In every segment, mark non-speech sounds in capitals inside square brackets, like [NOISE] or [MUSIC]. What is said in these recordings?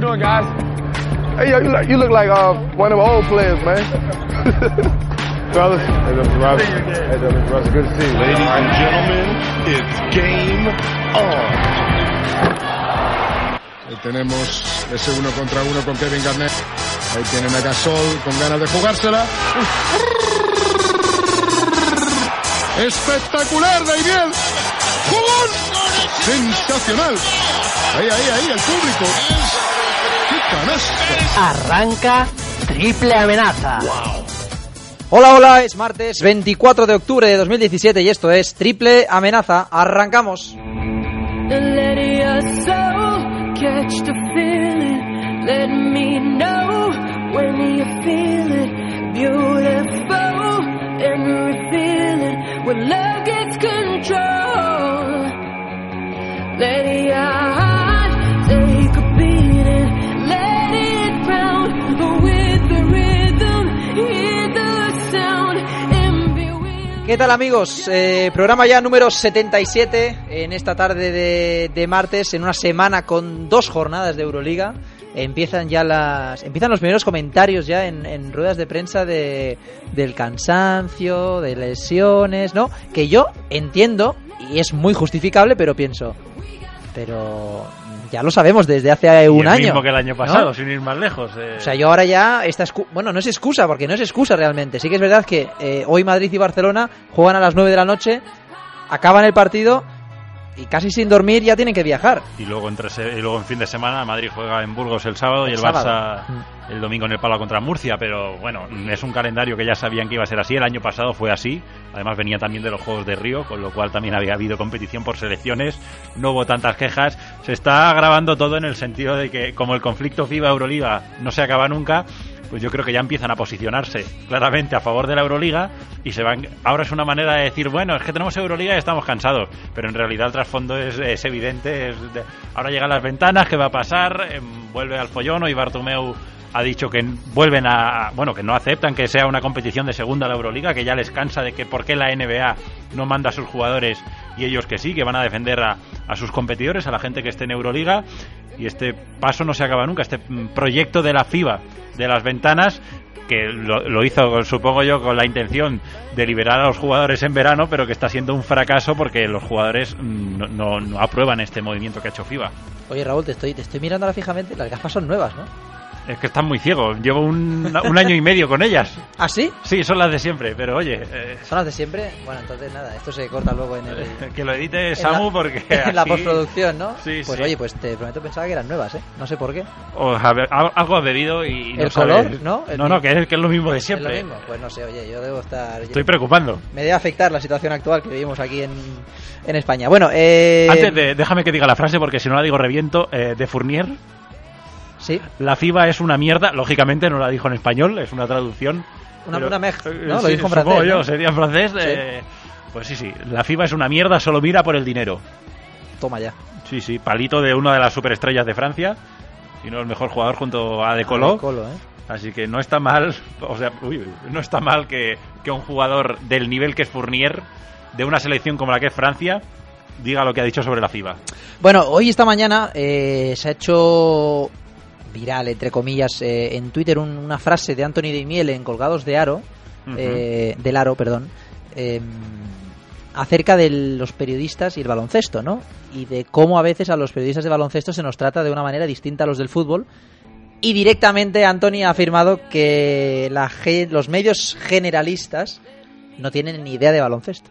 Hey, how y'all doing, guys? Hey, yo, you look, you look like uh, one of the old players, man. [LAUGHS] Fellas, hey, Mr. Ross. Hey, Mr. Ross, good to see you. Ladies and gentlemen, it's game on. Ahí tenemos ese uno contra uno con Kevin Garnett. Ahí tienen a Gasol con ganas de jugársela. Espectacular, Daimiel. ¡Jugón! Sensacional. Ahí, ahí, ahí, el público. Arranca triple amenaza. Hola, hola, es martes 24 de octubre de 2017 y esto es Triple Amenaza. Arrancamos. Let ¿Qué tal amigos? Eh, programa ya número 77 en esta tarde de, de martes, en una semana con dos jornadas de Euroliga. Empiezan ya las, empiezan los primeros comentarios ya en, en ruedas de prensa de, del cansancio, de lesiones, ¿no? Que yo entiendo y es muy justificable, pero pienso, pero ya lo sabemos desde hace Y un el año. mismo que el año ¿no? pasado, sin ir más lejos. eh. O sea, yo ahora ya esta bueno, no es excusa porque no es excusa realmente. Sí que es verdad que eh, hoy Madrid y Barcelona juegan a las 9 de la noche, acaban el partido y casi sin dormir ya tienen que viajar. Y luego, entre y luego en fin de semana Madrid juega en Burgos el sábado y El el, sábado. Barça el domingo en el Pala contra Murcia. Pero bueno, es un calendario que ya sabían que iba a ser así. El año pasado fue así. Además venía también de los Juegos de Río, con lo cual también había habido competición por selecciones. No hubo tantas quejas. Se está agravando todo en el sentido de que como el conflicto FIBA-Euroliga no se acaba nunca, pues yo creo que ya empiezan a posicionarse claramente a favor de la Euroliga y se van ahora es una manera de decir bueno es que tenemos Euroliga y estamos cansados pero en realidad el trasfondo es, evidente es de- ahora llegan las ventanas qué va a pasar Em, vuelve al follón y Bartomeu ha dicho que vuelven a bueno que no aceptan que sea una competición de segunda la Euroliga que ya les cansa de que por qué la NBA no manda a sus jugadores y ellos que sí que van a defender a, a sus competidores a la gente que esté en Euroliga y este paso no se acaba nunca este mm, proyecto de la FIBA de las ventanas que lo, hizo, supongo yo, con la intención de liberar a los jugadores en verano, pero que está siendo un fracaso porque los jugadores mm, no, no- no aprueban este movimiento que ha hecho FIBA. Oye Raúl, te estoy, te estoy mirando ahora fijamente, las gafas son nuevas, ¿no? Es que están muy ciegos. Llevo un, un año y medio con ellas. ¿Ah, sí? Sí, son las de siempre, pero oye, eh, ¿Son las de siempre? Bueno, entonces nada, esto se corta luego en el... [LAUGHS] que lo edite Samu la- porque. [LAUGHS] en la así- postproducción, ¿no? Sí, pues sí. oye, pues te prometo pensaba que eran nuevas, ¿eh? No sé por qué. o a ver, al- algo has bebido y. no ¿El sabes- color, no? El no, no, que es, que es lo mismo de ¿Es siempre. lo mismo? Pues no sé, oye, yo debo estar... Estoy preocupando. Me debe afectar la situación actual que vivimos aquí en, en España. Bueno, eh... Antes de. Déjame que diga la frase porque si no la digo reviento. eh, de Fournier. Sí, La FIBA es una mierda, lógicamente no la dijo en español, es una traducción. Una- Pero- una meg, eh, ¿no? Lo dijo en francés, yo, ¿no? sería en francés. Sí. eh, pues sí, sí, la FIBA es una mierda, solo mira por el dinero. toma ya. Sí, sí, palito de una de las superestrellas de Francia, y no el mejor jugador junto a De Colo. De Colo, ¿eh? Así que no está mal, o sea, uy, no está mal que, que un jugador del nivel que es Fournier, de una selección como la que es Francia, diga lo que ha dicho sobre la FIBA. Bueno, hoy esta mañana eh, se ha hecho viral, entre comillas, eh, en Twitter un- una frase de Anthony de Miele en Colgados de Aro, eh, del Aro, perdón, eh, acerca de los periodistas y el baloncesto, ¿no? Y de cómo a veces a los periodistas de baloncesto se nos trata de una manera distinta a los del fútbol. Y directamente Anthony ha afirmado que la los medios generalistas no tienen ni idea de baloncesto.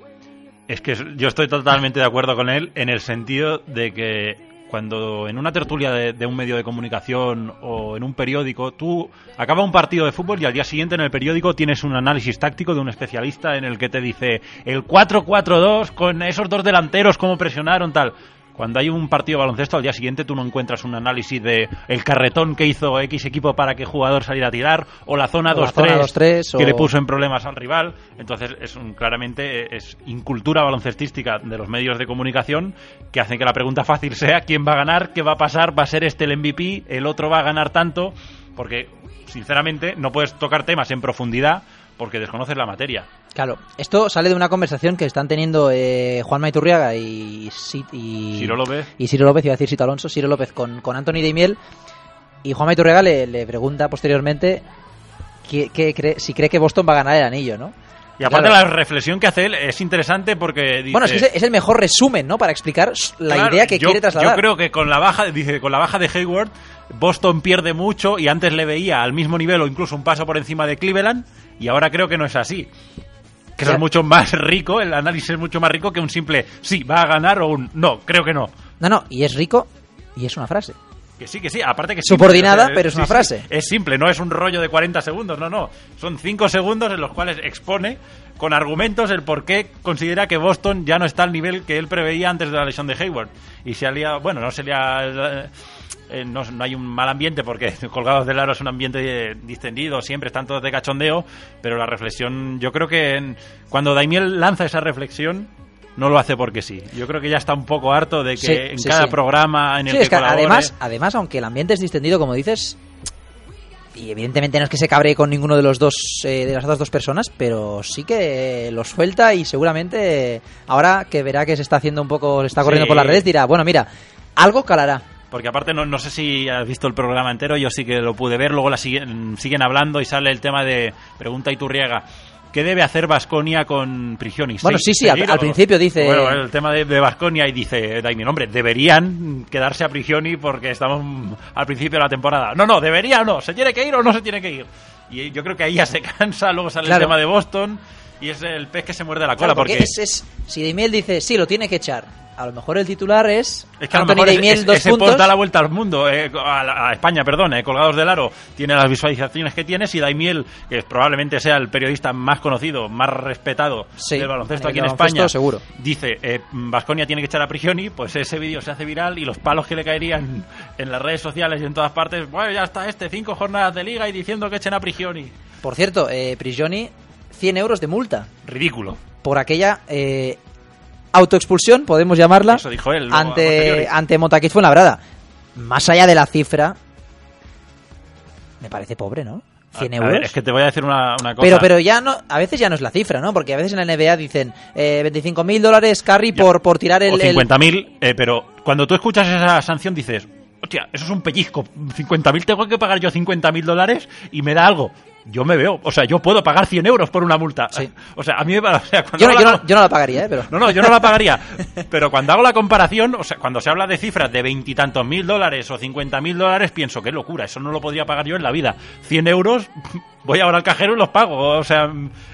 Es que yo estoy totalmente de acuerdo con él en el sentido de que cuando en una tertulia de, un medio de comunicación o en un periódico, tú acaba un partido de fútbol y al día siguiente en el periódico tienes un análisis táctico de un especialista en el que te dice el 4-4-2 con esos dos delanteros, cómo presionaron, tal. Cuando hay un partido de baloncesto, al día siguiente tú no encuentras un análisis de el carretón que hizo X equipo para que jugador saliera a tirar, o la zona O la zona 2-3 2-3, que o- le puso en problemas al rival. Entonces, es un, claramente es incultura baloncestística de los medios de comunicación que hacen que la pregunta fácil sea quién va a ganar, qué va a pasar, va a ser este el MVP, el otro va a ganar tanto, porque sinceramente no puedes tocar temas en profundidad porque desconoces la materia. Claro, esto sale de una conversación que están teniendo eh, Juan Maiturriaga y, y Ciro López. y Ciro López, iba a decir Sito Alonso, Ciro López con, con Anthony Daimiel y Juan Maiturriaga le, le pregunta posteriormente cree- si cree que Boston va a ganar el anillo, ¿no? Y aparte Claro. la reflexión que hace él es interesante porque dice, Bueno, es que es, es el mejor resumen, ¿no? Para explicar la Claro, idea que yo, quiere trasladar. Yo creo que con la baja, dice, con la baja de Hayward, Boston pierde mucho y antes le veía al mismo nivel o incluso un paso por encima de Cleveland y ahora creo que no es así. Que eso es mucho más rico, el análisis es mucho más rico que un simple sí, va a ganar o un no, creo que no. No, no, y es rico y es una frase. Que sí, que sí, aparte que es Subordinada, simple, pero es una frase. es simple, no es un rollo de 40 segundos, no, no. Son 5 segundos en los cuales expone con argumentos el por qué considera que Boston ya no está al nivel que él preveía antes de la lesión de Hayward. Y se ha liado, bueno, no se le ha... eh, no, no hay un mal ambiente porque [LAUGHS] colgados del aro es un ambiente eh, distendido, siempre están todos de cachondeo, pero la reflexión, yo creo que en- cuando Daimiel lanza esa reflexión, no lo hace porque sí. Yo creo que ya está un poco harto de que Sí, en sí, cada sí. programa en el Sí, que es que colabore- además, además, aunque el ambiente es distendido, como dices, y evidentemente no es que se cabre con ninguno de los dos eh, de las otras dos personas, pero sí que lo suelta y seguramente ahora que verá que se está haciendo un poco, se está corriendo por las redes, dirá, bueno, mira, algo calará. Porque aparte no, no sé si has visto el programa entero, yo sí que lo pude ver, luego la siguen, siguen hablando y sale el tema de pregunta Iturriaga. ¿Qué debe hacer Vasconia con Prigioni? Bueno, ¿Se- sí, sí, al- al principio dice- Bueno, el tema de, Vasconia y dice Daimiel, hombre, deberían quedarse a Prigioni porque estamos al principio de la temporada. No, no, debería o no, ¿se tiene que ir o no se tiene que ir? Y yo creo que ahí ya se [LAUGHS] cansa, luego sale Claro. el tema de Boston y es el pez que se muerde la cola Claro, porque porque... es, es- si Daimiel dice, sí, lo tiene que echar, a lo mejor el titular es, Es que a lo mejor ese- dos puntos. post da la vuelta al mundo, eh, a, la- a España, perdón, eh, colgados del aro, tiene las visualizaciones que tiene. Si Daimiel, que probablemente sea el periodista más conocido, más respetado Sí, del baloncesto aquí en España, seguro. dice Vasconia tiene que echar a Prigioni, pues ese vídeo se hace viral y los palos que le caerían en las redes sociales y en todas partes, bueno, ya está este, cinco jornadas de liga y diciendo que echen a Prigioni. Por cierto, eh, Prigioni, 100 euros de multa Ridículo. por aquella eh, autoexpulsión, podemos llamarla, Eso dijo él. ante, ante Montaquit Fuenlabrada. Más allá de la cifra, me parece pobre, ¿no? 100 A- a euros. ver, es que te voy a decir una, una cosa. Pero, pero ya no, a veces ya no es la cifra, ¿no? Porque a veces en la NBA dicen eh, 25.000 dólares carry Ya. por, por tirar el... o el- 50.000, eh, pero cuando tú escuchas esa sanción dices, hostia, eso es un pellizco, 50.000 tengo que pagar yo 50.000 dólares y me da algo. Yo me veo, o sea, yo puedo pagar 100 euros por una multa. Sí. [LAUGHS] O sea, a mí me va- o sea, cuando Yo, no, yo, la- no, yo no la pagaría, ¿eh? Pero... no, no, yo no la pagaría. [LAUGHS] Pero cuando hago la comparación, o sea, cuando se habla de cifras de veintitantos mil dólares o cincuenta mil dólares, pienso, qué locura, eso no lo podría pagar yo en la vida. 100 euros, [LAUGHS] voy ahora al cajero y los pago. O sea,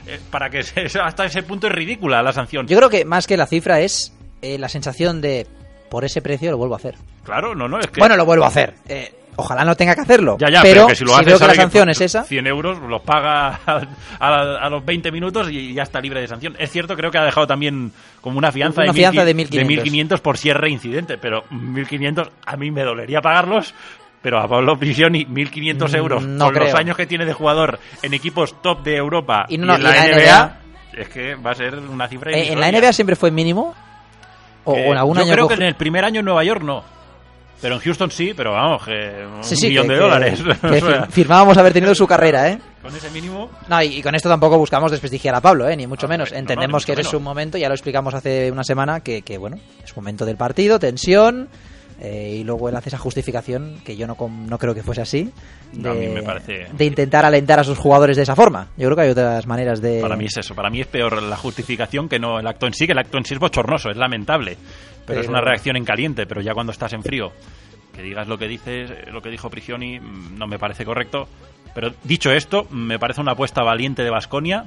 eh, para que se- hasta ese punto es ridícula la sanción. Yo creo que más que la cifra es eh, la sensación de, por ese precio lo vuelvo a hacer. Claro, no, no, es que... Bueno, lo vuelvo a hacer. Eh, ojalá no tenga que hacerlo. Ya, ya, pero, pero, que si lo hace, veo que la sanción es esa... 100 euros los paga [LAUGHS] a, a- a los 20 minutos y ya está libre de sanción. Es cierto, creo que ha dejado también como una fianza, Una de, fianza de 1.500 1.500. por si es reincidente, pero 1.500 a mí me dolería pagarlos. Pero a Pablo Prisioni, 1.500 Mm, euros no con los años que tiene de jugador en equipos top de Europa Y no, en la, NBA, es que va a ser una cifra Eh, en la. NBA siempre fue mínimo. O, o en algún Yo año creo que en el primer año en Nueva York no. Pero en Houston sí, pero vamos, que un Sí, sí, millón que- de que- dólares. que [LAUGHS] fir- firmábamos haber tenido su carrera, ¿eh? [LAUGHS] con ese mínimo. No, y, y con esto tampoco buscamos desprestigiar a Pablo, ¿eh? Ni mucho Ah, menos. no, no, Entendemos que es un momento, ya lo explicamos hace una semana, que, que, bueno, es momento del partido, tensión, Eh, y luego él hace esa justificación, que yo no, no creo que fuese así, No, a mí me parece- de intentar alentar a sus jugadores de esa forma. Yo creo que hay otras maneras de... Para mí es eso, para mí es peor la justificación que no el acto en sí, que el acto en sí es bochornoso, es lamentable, pero, es una reacción en caliente, pero ya cuando estás en frío, que digas lo que dices, lo que dijo Prigioni, mm, no me parece correcto. Pero dicho esto, me parece una apuesta valiente de Basconia,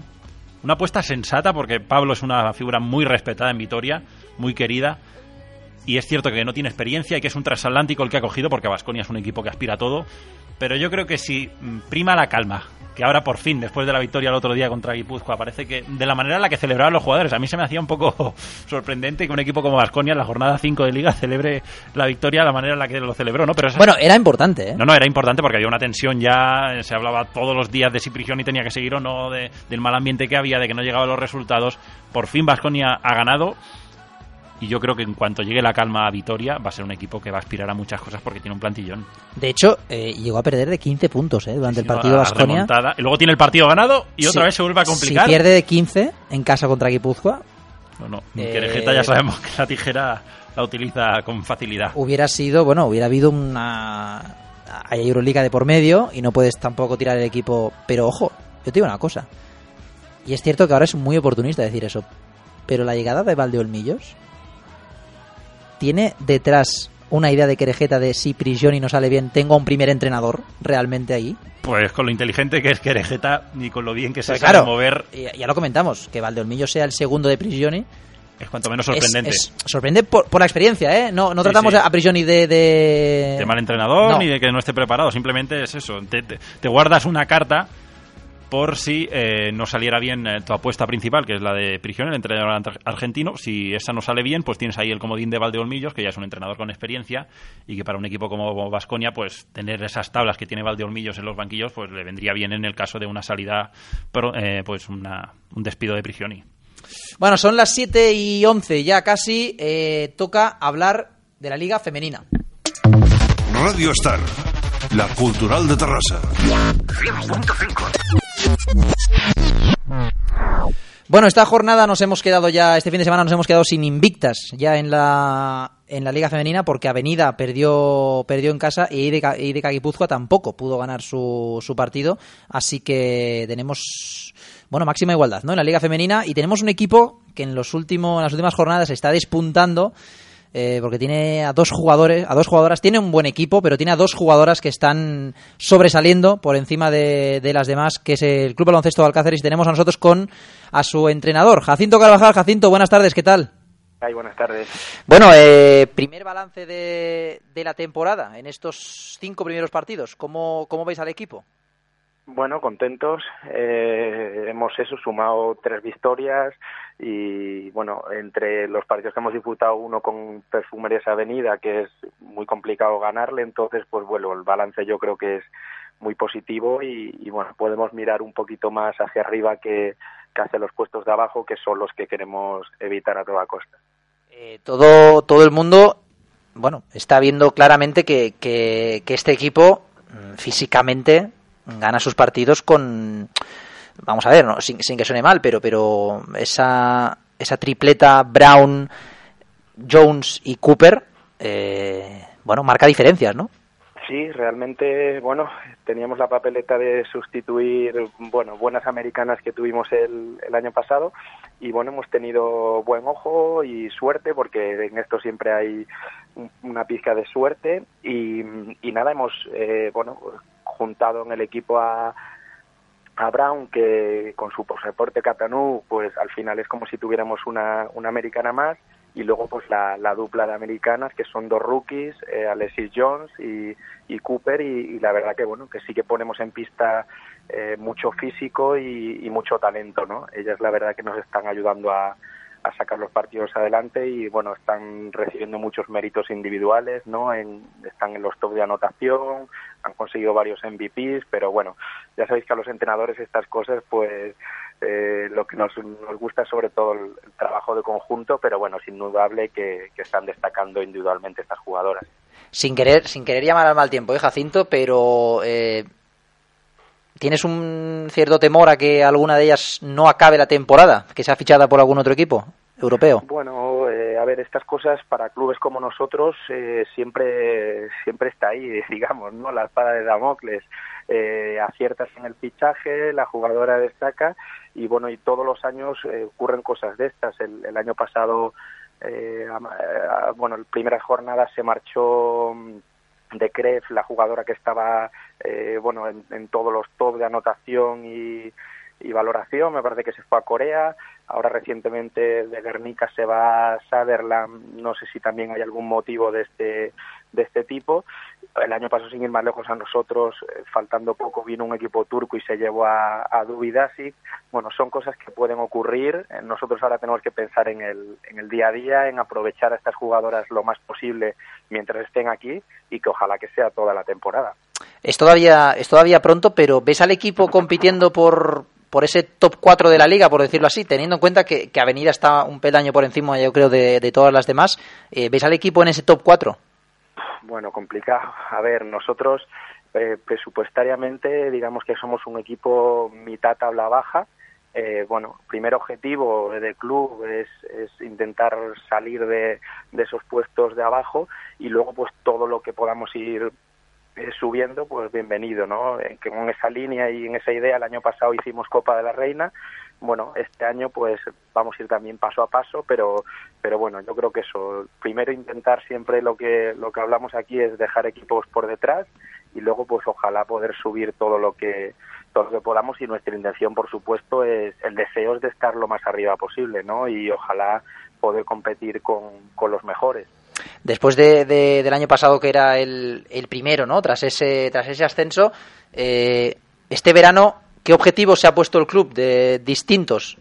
una apuesta sensata, porque Pablo es una figura muy respetada en Vitoria, muy querida. Y es cierto que no tiene experiencia y que es un transatlántico el que ha cogido, porque Basconia es un equipo que aspira a todo. Pero yo creo que si mm, prima la calma, que ahora por fin, después de la victoria el otro día contra Guipúzcoa, parece que de la manera en la que celebraban los jugadores, a mí se me hacía un poco [LAUGHS] sorprendente que un equipo como Basconia en la jornada 5 de Liga celebre la victoria de la manera en la que lo celebró, ¿no? Pero Bueno, era importante, ¿eh? no, no, era importante porque había una tensión ya, se hablaba todos los días de si Prigioni tenía que seguir o no, de- del mal ambiente que había, de que no llegaban los resultados. Por fin Vasconia ha ganado y yo creo que en cuanto llegue la calma a Vitoria va a ser un equipo que va a aspirar a muchas cosas porque tiene un plantillón. De hecho, eh, llegó a perder de 15 puntos ¿eh? durante el partido A Vasconia. Y luego tiene el partido ganado y otra vez se vuelve a complicar. Si pierde de 15 en casa contra Guipúzcoa, No, no, Eh, Querejeta ya sabemos que la tijera la utiliza con facilidad. hubiera sido, bueno, hubiera habido una... Hay Euroliga de por medio y no puedes tampoco tirar el equipo... Pero ojo, yo te digo una cosa. Y es cierto que ahora es muy oportunista decir eso. Pero la llegada de Valdeolmillos tiene detrás una idea de Querejeta de si Prigioni no sale bien, tengo a un primer entrenador realmente ahí. Pues con lo inteligente que es Querejeta y con lo bien que se Pues sabe claro, mover, ya, ya lo comentamos, que Valdeolmillos sea el segundo de Prigioni es cuanto menos sorprendente. Es, sorprende por, por la experiencia, ¿eh? No, no Sí, tratamos sí. a Prigioni de, de... de mal entrenador No. ni de que no esté preparado. Simplemente es eso. Te, te- te guardas una carta por si eh, no saliera bien eh, tu apuesta principal, que es la de Prigioni, el entrenador ar- argentino. Si esa no sale bien, pues tienes ahí el comodín de Valdeolmillos, que ya es un entrenador con experiencia y que para un equipo como Vasconia, pues tener esas tablas que tiene Valdeolmillos en los banquillos, pues le vendría bien en el caso de una salida, pro- eh, pues una- un despido de Prigioni. Bueno, son las 7 y 11 ya casi. eh, toca hablar de la Liga Femenina. Radio Star, la cultural de Terrassa. Bueno, esta jornada nos hemos quedado ya, este fin de semana nos hemos quedado sin invictas ya en la, en la Liga Femenina porque Avenida perdió, perdió en casa y IDK Guipúzcoa tampoco pudo ganar su, su partido. Así que tenemos, bueno, máxima igualdad ¿no? en la Liga Femenina y tenemos un equipo que en, los últimos, en las últimas jornadas está despuntando. Eh, porque tiene a dos jugadores, a dos jugadoras, tiene un buen equipo, pero tiene a dos jugadoras que están sobresaliendo por encima de, de las demás, que es el Club Baloncesto de Alcáceres, y tenemos a nosotros con a su entrenador, Jacinto Carvajal. Jacinto, buenas tardes, ¿qué tal? Ay, buenas tardes. Bueno, eh, primer balance de, de la temporada en estos cinco primeros partidos. ¿Cómo, cómo veis al equipo? Bueno, contentos. Eh, hemos eso sumado tres victorias y bueno, entre los partidos que hemos disputado uno con Perfumerías Avenida, que es muy complicado ganarle, entonces pues bueno, el balance yo creo que es muy positivo y, bueno, podemos mirar un poquito más hacia arriba que, que hacia los puestos de abajo, que son los que queremos evitar a toda costa. Eh, todo, todo el mundo, bueno, está viendo claramente que, que, que este equipo mm, físicamente gana sus partidos con, vamos a ver, ¿no? sin, sin que suene mal, pero, pero esa, esa tripleta Brown, Jones y Cooper, eh, bueno, marca diferencias, ¿no? Sí, realmente, bueno, teníamos la papeleta de sustituir, bueno, buenas americanas que tuvimos el, el año pasado y bueno, hemos tenido buen ojo y suerte porque en esto siempre hay un- una pizca de suerte y, y nada, hemos, eh, bueno, juntado en el equipo a Brown que con su pasaporte Catanú, pues al final es como si tuviéramos una, una americana más y luego pues la, la dupla de americanas que son dos rookies, eh, Alexis Jones y, y Cooper y, y la verdad que bueno que sí que ponemos en pista eh, mucho físico y, y mucho talento, ¿no? Ellas la verdad que nos están ayudando a, a sacar los partidos adelante y bueno están recibiendo muchos méritos individuales, ¿no? En, están en los top de anotación, han conseguido varios MVPs, pero bueno ya sabéis que a los entrenadores estas cosas pues eh, lo que nos, nos gusta es sobre todo el, trabajo de conjunto, pero bueno, es indudable que, que están destacando individualmente estas jugadoras. Sin querer, sin querer llamar al mal tiempo, ¿eh, Jacinto? Pero eh, ¿tienes un cierto temor a que alguna de ellas no acabe la temporada? Que sea fichada por algún otro equipo europeo. Bueno, eh, a ver, estas cosas para clubes como nosotros eh, siempre siempre está ahí, [LAUGHS] digamos, ¿no? La espada de Damocles. Eh, aciertas en el fichaje, la jugadora destaca y bueno, y todos los años eh, ocurren cosas de estas. El, el año pasado, eh, bueno, en primeras jornadas se marchó mm, de Kref, la jugadora que estaba, eh, bueno, en, en todos los top de anotación y, y valoración, me parece que se fue a Corea, ahora recientemente de Guernica se va a Sutherland, no sé si también hay algún motivo de este de este tipo. El año pasado, sin ir más lejos a nosotros, eh, faltando poco, vino un equipo turco y se llevó a, a Dubidasic. Bueno, son cosas que pueden ocurrir. Eh, Nosotros ahora tenemos que pensar en el, en el día a día, en aprovechar a estas jugadoras lo más posible mientras estén aquí y que ojalá que sea toda la temporada. Es todavía, es todavía pronto, pero ¿ves al equipo compitiendo por, por ese top 4 de la liga, por decirlo así, teniendo en cuenta que, que Avenida está un peldaño por encima, yo creo, de, de todas las demás? Eh, ¿Ves al equipo en ese top 4? Bueno, complicado. A ver, nosotros eh, presupuestariamente digamos que somos un equipo mitad tabla baja. Eh, bueno, primer objetivo del club es, es intentar salir de, de, esos puestos de abajo y luego pues todo lo que podamos ir eh, subiendo, pues bienvenido, ¿no? En, en esa línea y en esa idea el año pasado hicimos Copa de la Reina, bueno, este año pues vamos a ir también paso a paso, pero pero bueno, yo creo que eso, primero intentar siempre lo que lo que hablamos aquí es dejar equipos por detrás y luego pues ojalá poder subir todo lo que todo lo que podamos y nuestra intención por supuesto es el deseo es de estar lo más arriba posible, ¿no? Y ojalá poder competir con, con los mejores. Después de, de, del año pasado que era el, el primero, ¿no? Tras ese tras ese ascenso, eh, este verano ¿Qué objetivos se ha puesto el club de distintos?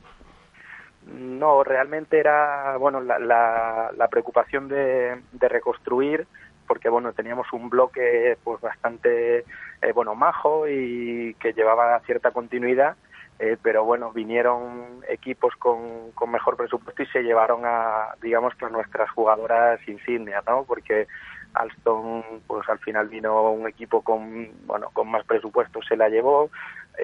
No, realmente era bueno la, la, la preocupación de, de, reconstruir, porque bueno teníamos un bloque pues bastante eh, bueno majo y que llevaba cierta continuidad, eh, pero bueno vinieron equipos con, con, mejor presupuesto y se llevaron a digamos a nuestras jugadoras insignias, ¿no? Porque Alstom pues al final vino un equipo con bueno con más presupuesto se la llevó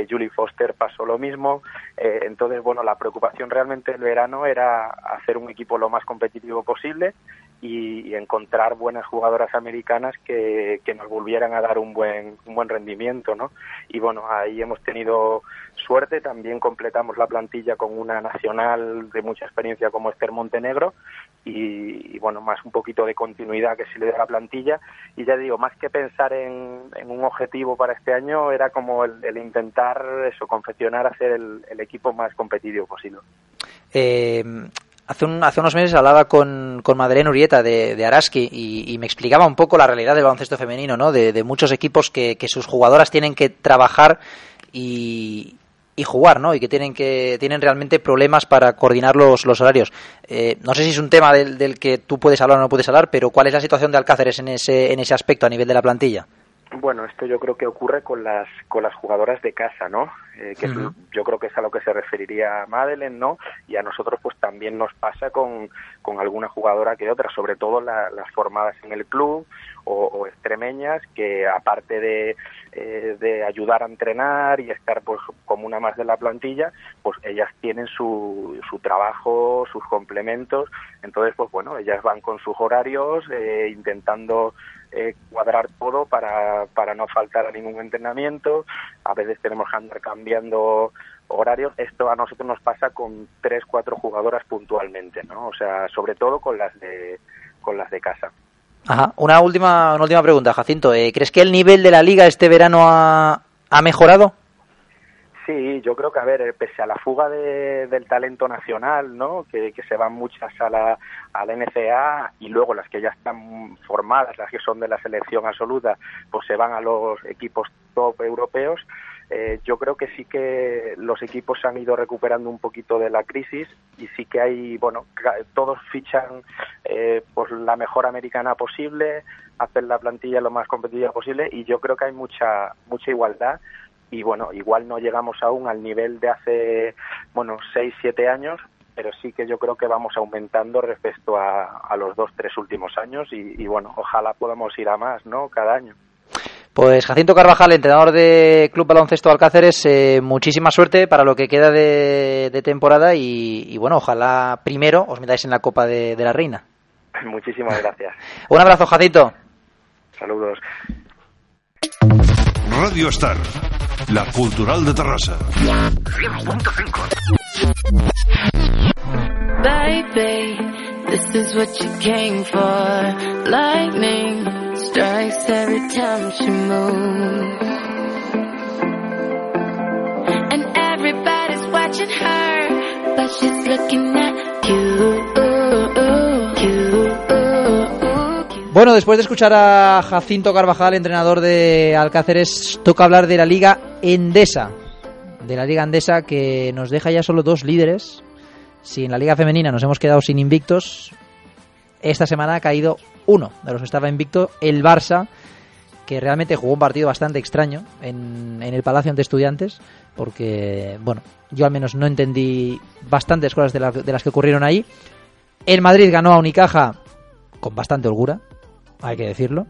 Julie Foster pasó lo mismo. Eh, entonces, bueno, la preocupación realmente el verano era hacer un equipo lo más competitivo posible y, y encontrar buenas jugadoras americanas que, que, nos volvieran a dar un buen, un buen rendimiento, ¿no? Y bueno, ahí hemos tenido suerte, también completamos la plantilla con una nacional de mucha experiencia como Esther Montenegro y, y bueno, más un poquito de continuidad que se le da a la plantilla y ya digo, más que pensar en, en un objetivo para este año, era como el, el intentar eso, confeccionar, hacer el, el equipo más competitivo posible. Eh, hace, un, hace unos meses hablaba con, con Madeleine Urieta de, de Araski y, me explicaba un poco la realidad del baloncesto femenino, ¿no? De, muchos equipos que, sus jugadoras tienen que trabajar y, y, jugar, ¿no? Y que tienen que tienen realmente problemas para coordinar los, los horarios. Eh, no sé si es un tema del, del, que tú puedes hablar o no puedes hablar, pero ¿cuál es la situación de Alcáceres en ese, en ese aspecto a nivel de la plantilla? Bueno, esto yo creo que ocurre con las con las jugadoras de casa, ¿no? Eh, que uh -huh. yo creo que es a lo que se referiría Madeleine, ¿no? Y a nosotros pues también nos pasa con, con alguna jugadora que otra, sobre todo la, las formadas en el club o, o extremeñas que aparte de, eh, de ayudar a entrenar y estar pues como una más de la plantilla, pues ellas tienen su, su trabajo, sus complementos, entonces pues bueno, ellas van con sus horarios eh, intentando eh, cuadrar todo para, para no faltar a ningún entrenamiento. A veces tenemos que andar cambiando horarios. Esto a nosotros nos pasa con tres, cuatro jugadoras puntualmente, ¿no? O sea, sobre todo con las de, con las de casa. Ajá. Una última, una última pregunta, Jacinto. Eh, ¿Crees que el nivel de la liga este verano ha, ha mejorado? Sí, yo creo que, a ver, pese a la fuga de, del talento nacional, ¿no? Que, se van muchas a la, a NCA y luego las que ya están formadas, las que son de la selección absoluta, pues se van a los equipos top europeos. Eh, yo creo que sí que los equipos se han ido recuperando un poquito de la crisis y sí que hay, bueno, todos fichan eh, pues la mejor americana posible, hacen la plantilla lo más competitiva posible y yo creo que hay mucha mucha igualdad y bueno, igual no llegamos aún al nivel de hace, bueno, 6, 7 años, pero sí que yo creo que vamos aumentando respecto a, a los dos, tres últimos años y, y, bueno, ojalá podamos ir a más, ¿no? Cada año. Pues Jacinto Carvajal, entrenador de Club Baloncesto Alcáceres, eh, muchísima suerte para lo que queda de, de temporada y, y, bueno, ojalá primero os metáis en la Copa de, de la Reina. [LAUGHS] Muchísimas gracias. Un abrazo, Jacinto. Saludos. Radio Star, la cultural de Terrassa. Baby, this is what you came for. Lightning strikes every time she moves. And everybody's watching her, but she's looking at you. Bueno, después de escuchar a Jacinto Carvajal, entrenador de Alcáceres, toca hablar de la Liga Endesa. De la Liga Endesa que nos deja ya solo dos líderes. Si en la Liga Femenina nos hemos quedado sin invictos, esta semana ha caído uno de los que estaba invicto, el Barça, que realmente jugó un partido bastante extraño en, en el Palacio ante Estudiantes, porque, bueno, yo al menos no entendí bastantes cosas de, de las que ocurrieron ahí. El Madrid ganó a Unicaja con bastante holgura, hay que decirlo.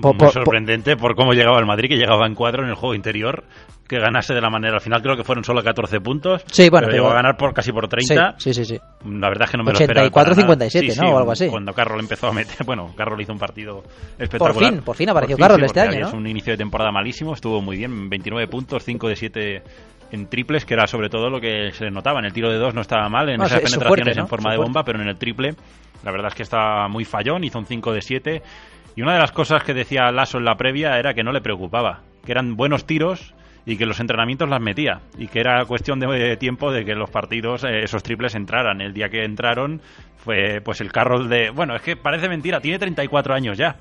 Po- Muy po- po- sorprendente por cómo llegaba el Madrid, que llegaba en cuadro en el juego interior, que ganase de la manera. Al final creo que fueron solo 14 puntos. Sí, bueno, pero pero- llegó a ganar por casi por 30. Sí, sí, sí. sí. La verdad es que no me lo esperaba. 84, para nada. 57, Sí, ¿no? sí, O algo así. Cuando Carroll empezó a meter. [LAUGHS] Bueno, Carroll hizo un partido espectacular. fin, por fin apareció sí, Carroll sí, este año, Es ¿no? un inicio de temporada malísimo, estuvo muy bien. 29 puntos, 5 de 7 en triples, que era sobre todo lo que se notaba. En el tiro de dos no estaba mal, en No, esas es penetraciones fuerte, ¿no? en forma de bomba, pero en el triple, la verdad es que estaba muy fallón, hizo un 5 de 7. Y una de las cosas que decía Lasso en la previa era que no le preocupaba, que eran buenos tiros y que los entrenamientos las metía y que era cuestión de tiempo de que los partidos eh, esos triples entraran. El día que entraron fue pues el Carroll de... Bueno, es que parece mentira, tiene 34 años ya.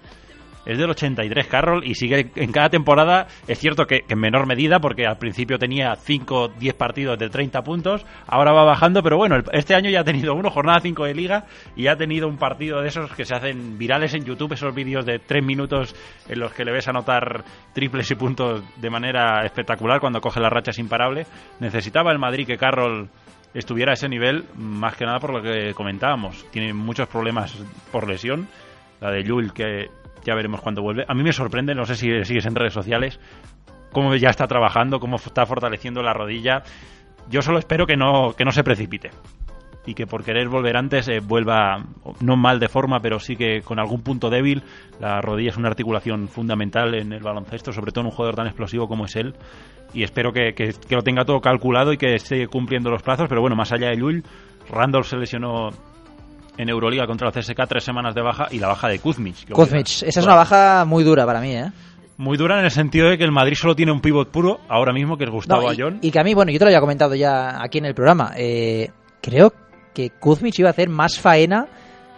Es del 83 Carroll y sigue en cada temporada. Es cierto que, en menor medida, porque al principio tenía 5, 10 partidos de 30 puntos. Ahora va bajando, pero bueno, este año ya ha tenido uno, jornada 5 de liga, y ha tenido un partido de esos que se hacen virales en YouTube, esos vídeos de 3 minutos en los que le ves anotar triples y puntos de manera espectacular cuando coge la racha es imparable. Necesitaba el Madrid que Carroll estuviera a ese nivel, más que nada por lo que comentábamos. Tiene muchos problemas por lesión. La de Llull, que ya veremos cuándo vuelve. A mí me sorprende, no sé si sigues en redes sociales, cómo ya está trabajando, cómo está fortaleciendo la rodilla. Yo solo espero que no, que no se precipite. Y que por querer volver antes eh, vuelva, no mal de forma, pero sí que con algún punto débil. La rodilla es una articulación fundamental en el baloncesto, sobre todo en un jugador tan explosivo como es él. Y espero que, que- lo tenga todo calculado y que esté cumpliendo los plazos. Pero bueno, más allá de Llull, Randolph se lesionó en Euroliga contra el CSK tres semanas de baja y la baja de Kuzmic. que Kuzmic, esa es una baja muy dura para mí, ¿eh? Muy dura en el sentido de que el Madrid solo tiene un pivot puro ahora mismo, que es Gustavo No, y, Ayón. y que a mí, bueno, yo te lo había comentado ya aquí en el programa. eh, creo que Kuzmic iba a hacer más faena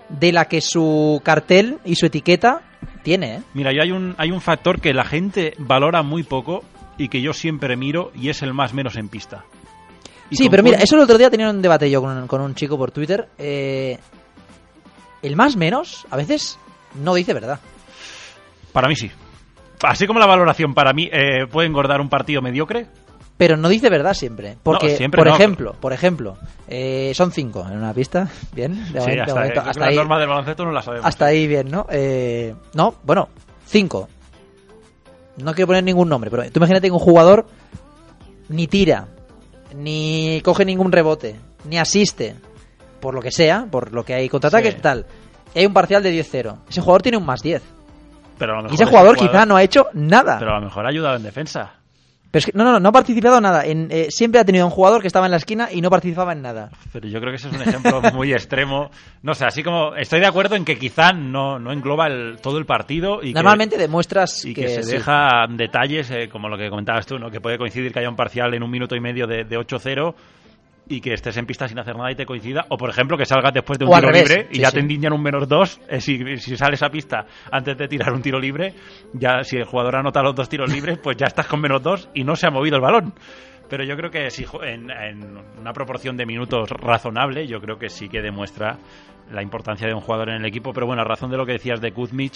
de la que su cartel y su etiqueta tiene, ¿eh? Mira, yo hay un, hay un factor que la gente valora muy poco y que yo siempre miro y es el más menos en pista. Y Sí, pero mira, eso el otro día tenía un debate yo con, con un chico por Twitter. eh, el más menos a veces no dice verdad. Para mí sí. Así como la valoración para mí eh, puede engordar un partido mediocre, Pero no dice verdad siempre. Porque, siempre por no. ejemplo, por ejemplo, eh, son cinco en una pista. Bien, de sí, momento, de hasta, momento, creo que hasta las ahí, normas del baloncesto no las sabemos. hasta ahí bien, ¿no? Eh, no, bueno, cinco. No quiero poner ningún nombre, pero tú imagínate que un jugador ni tira, ni coge ningún rebote, ni asiste, por lo que sea, por lo que hay contraataques Sí. y tal. Y hay un parcial de 10-0. Ese jugador tiene un más 10. Pero a lo Y mejor ese ese jugador quizá no ha hecho nada. Pero a lo mejor ha ayudado en defensa. Pero es que, no, no, no, ha participado en nada. En, eh, siempre ha tenido un jugador que estaba en la esquina y no participaba en nada. Pero yo creo que ese es un ejemplo [LAUGHS] muy extremo. No sé, así como estoy de acuerdo en que quizá no, no engloba el- todo el partido y que- Normalmente demuestras y que, que, se sí. deja detalles eh, como lo que comentabas tú, ¿no? que puede coincidir que haya un parcial en un minuto y medio de, de 8-0 y que estés en pista sin hacer nada y te coincida, o por ejemplo que salgas después de un O tiro libre y sí, ya sí. te indiñan un menos 2, eh, si, si sales a pista antes de tirar un tiro libre, ya si el jugador anota los dos tiros libres, pues ya estás con menos 2 y no se ha movido el balón. Pero yo creo que si en, en una proporción de minutos razonable, yo creo que sí que demuestra la importancia de un jugador en el equipo. Pero bueno, a razón de lo que decías de Kuzmic,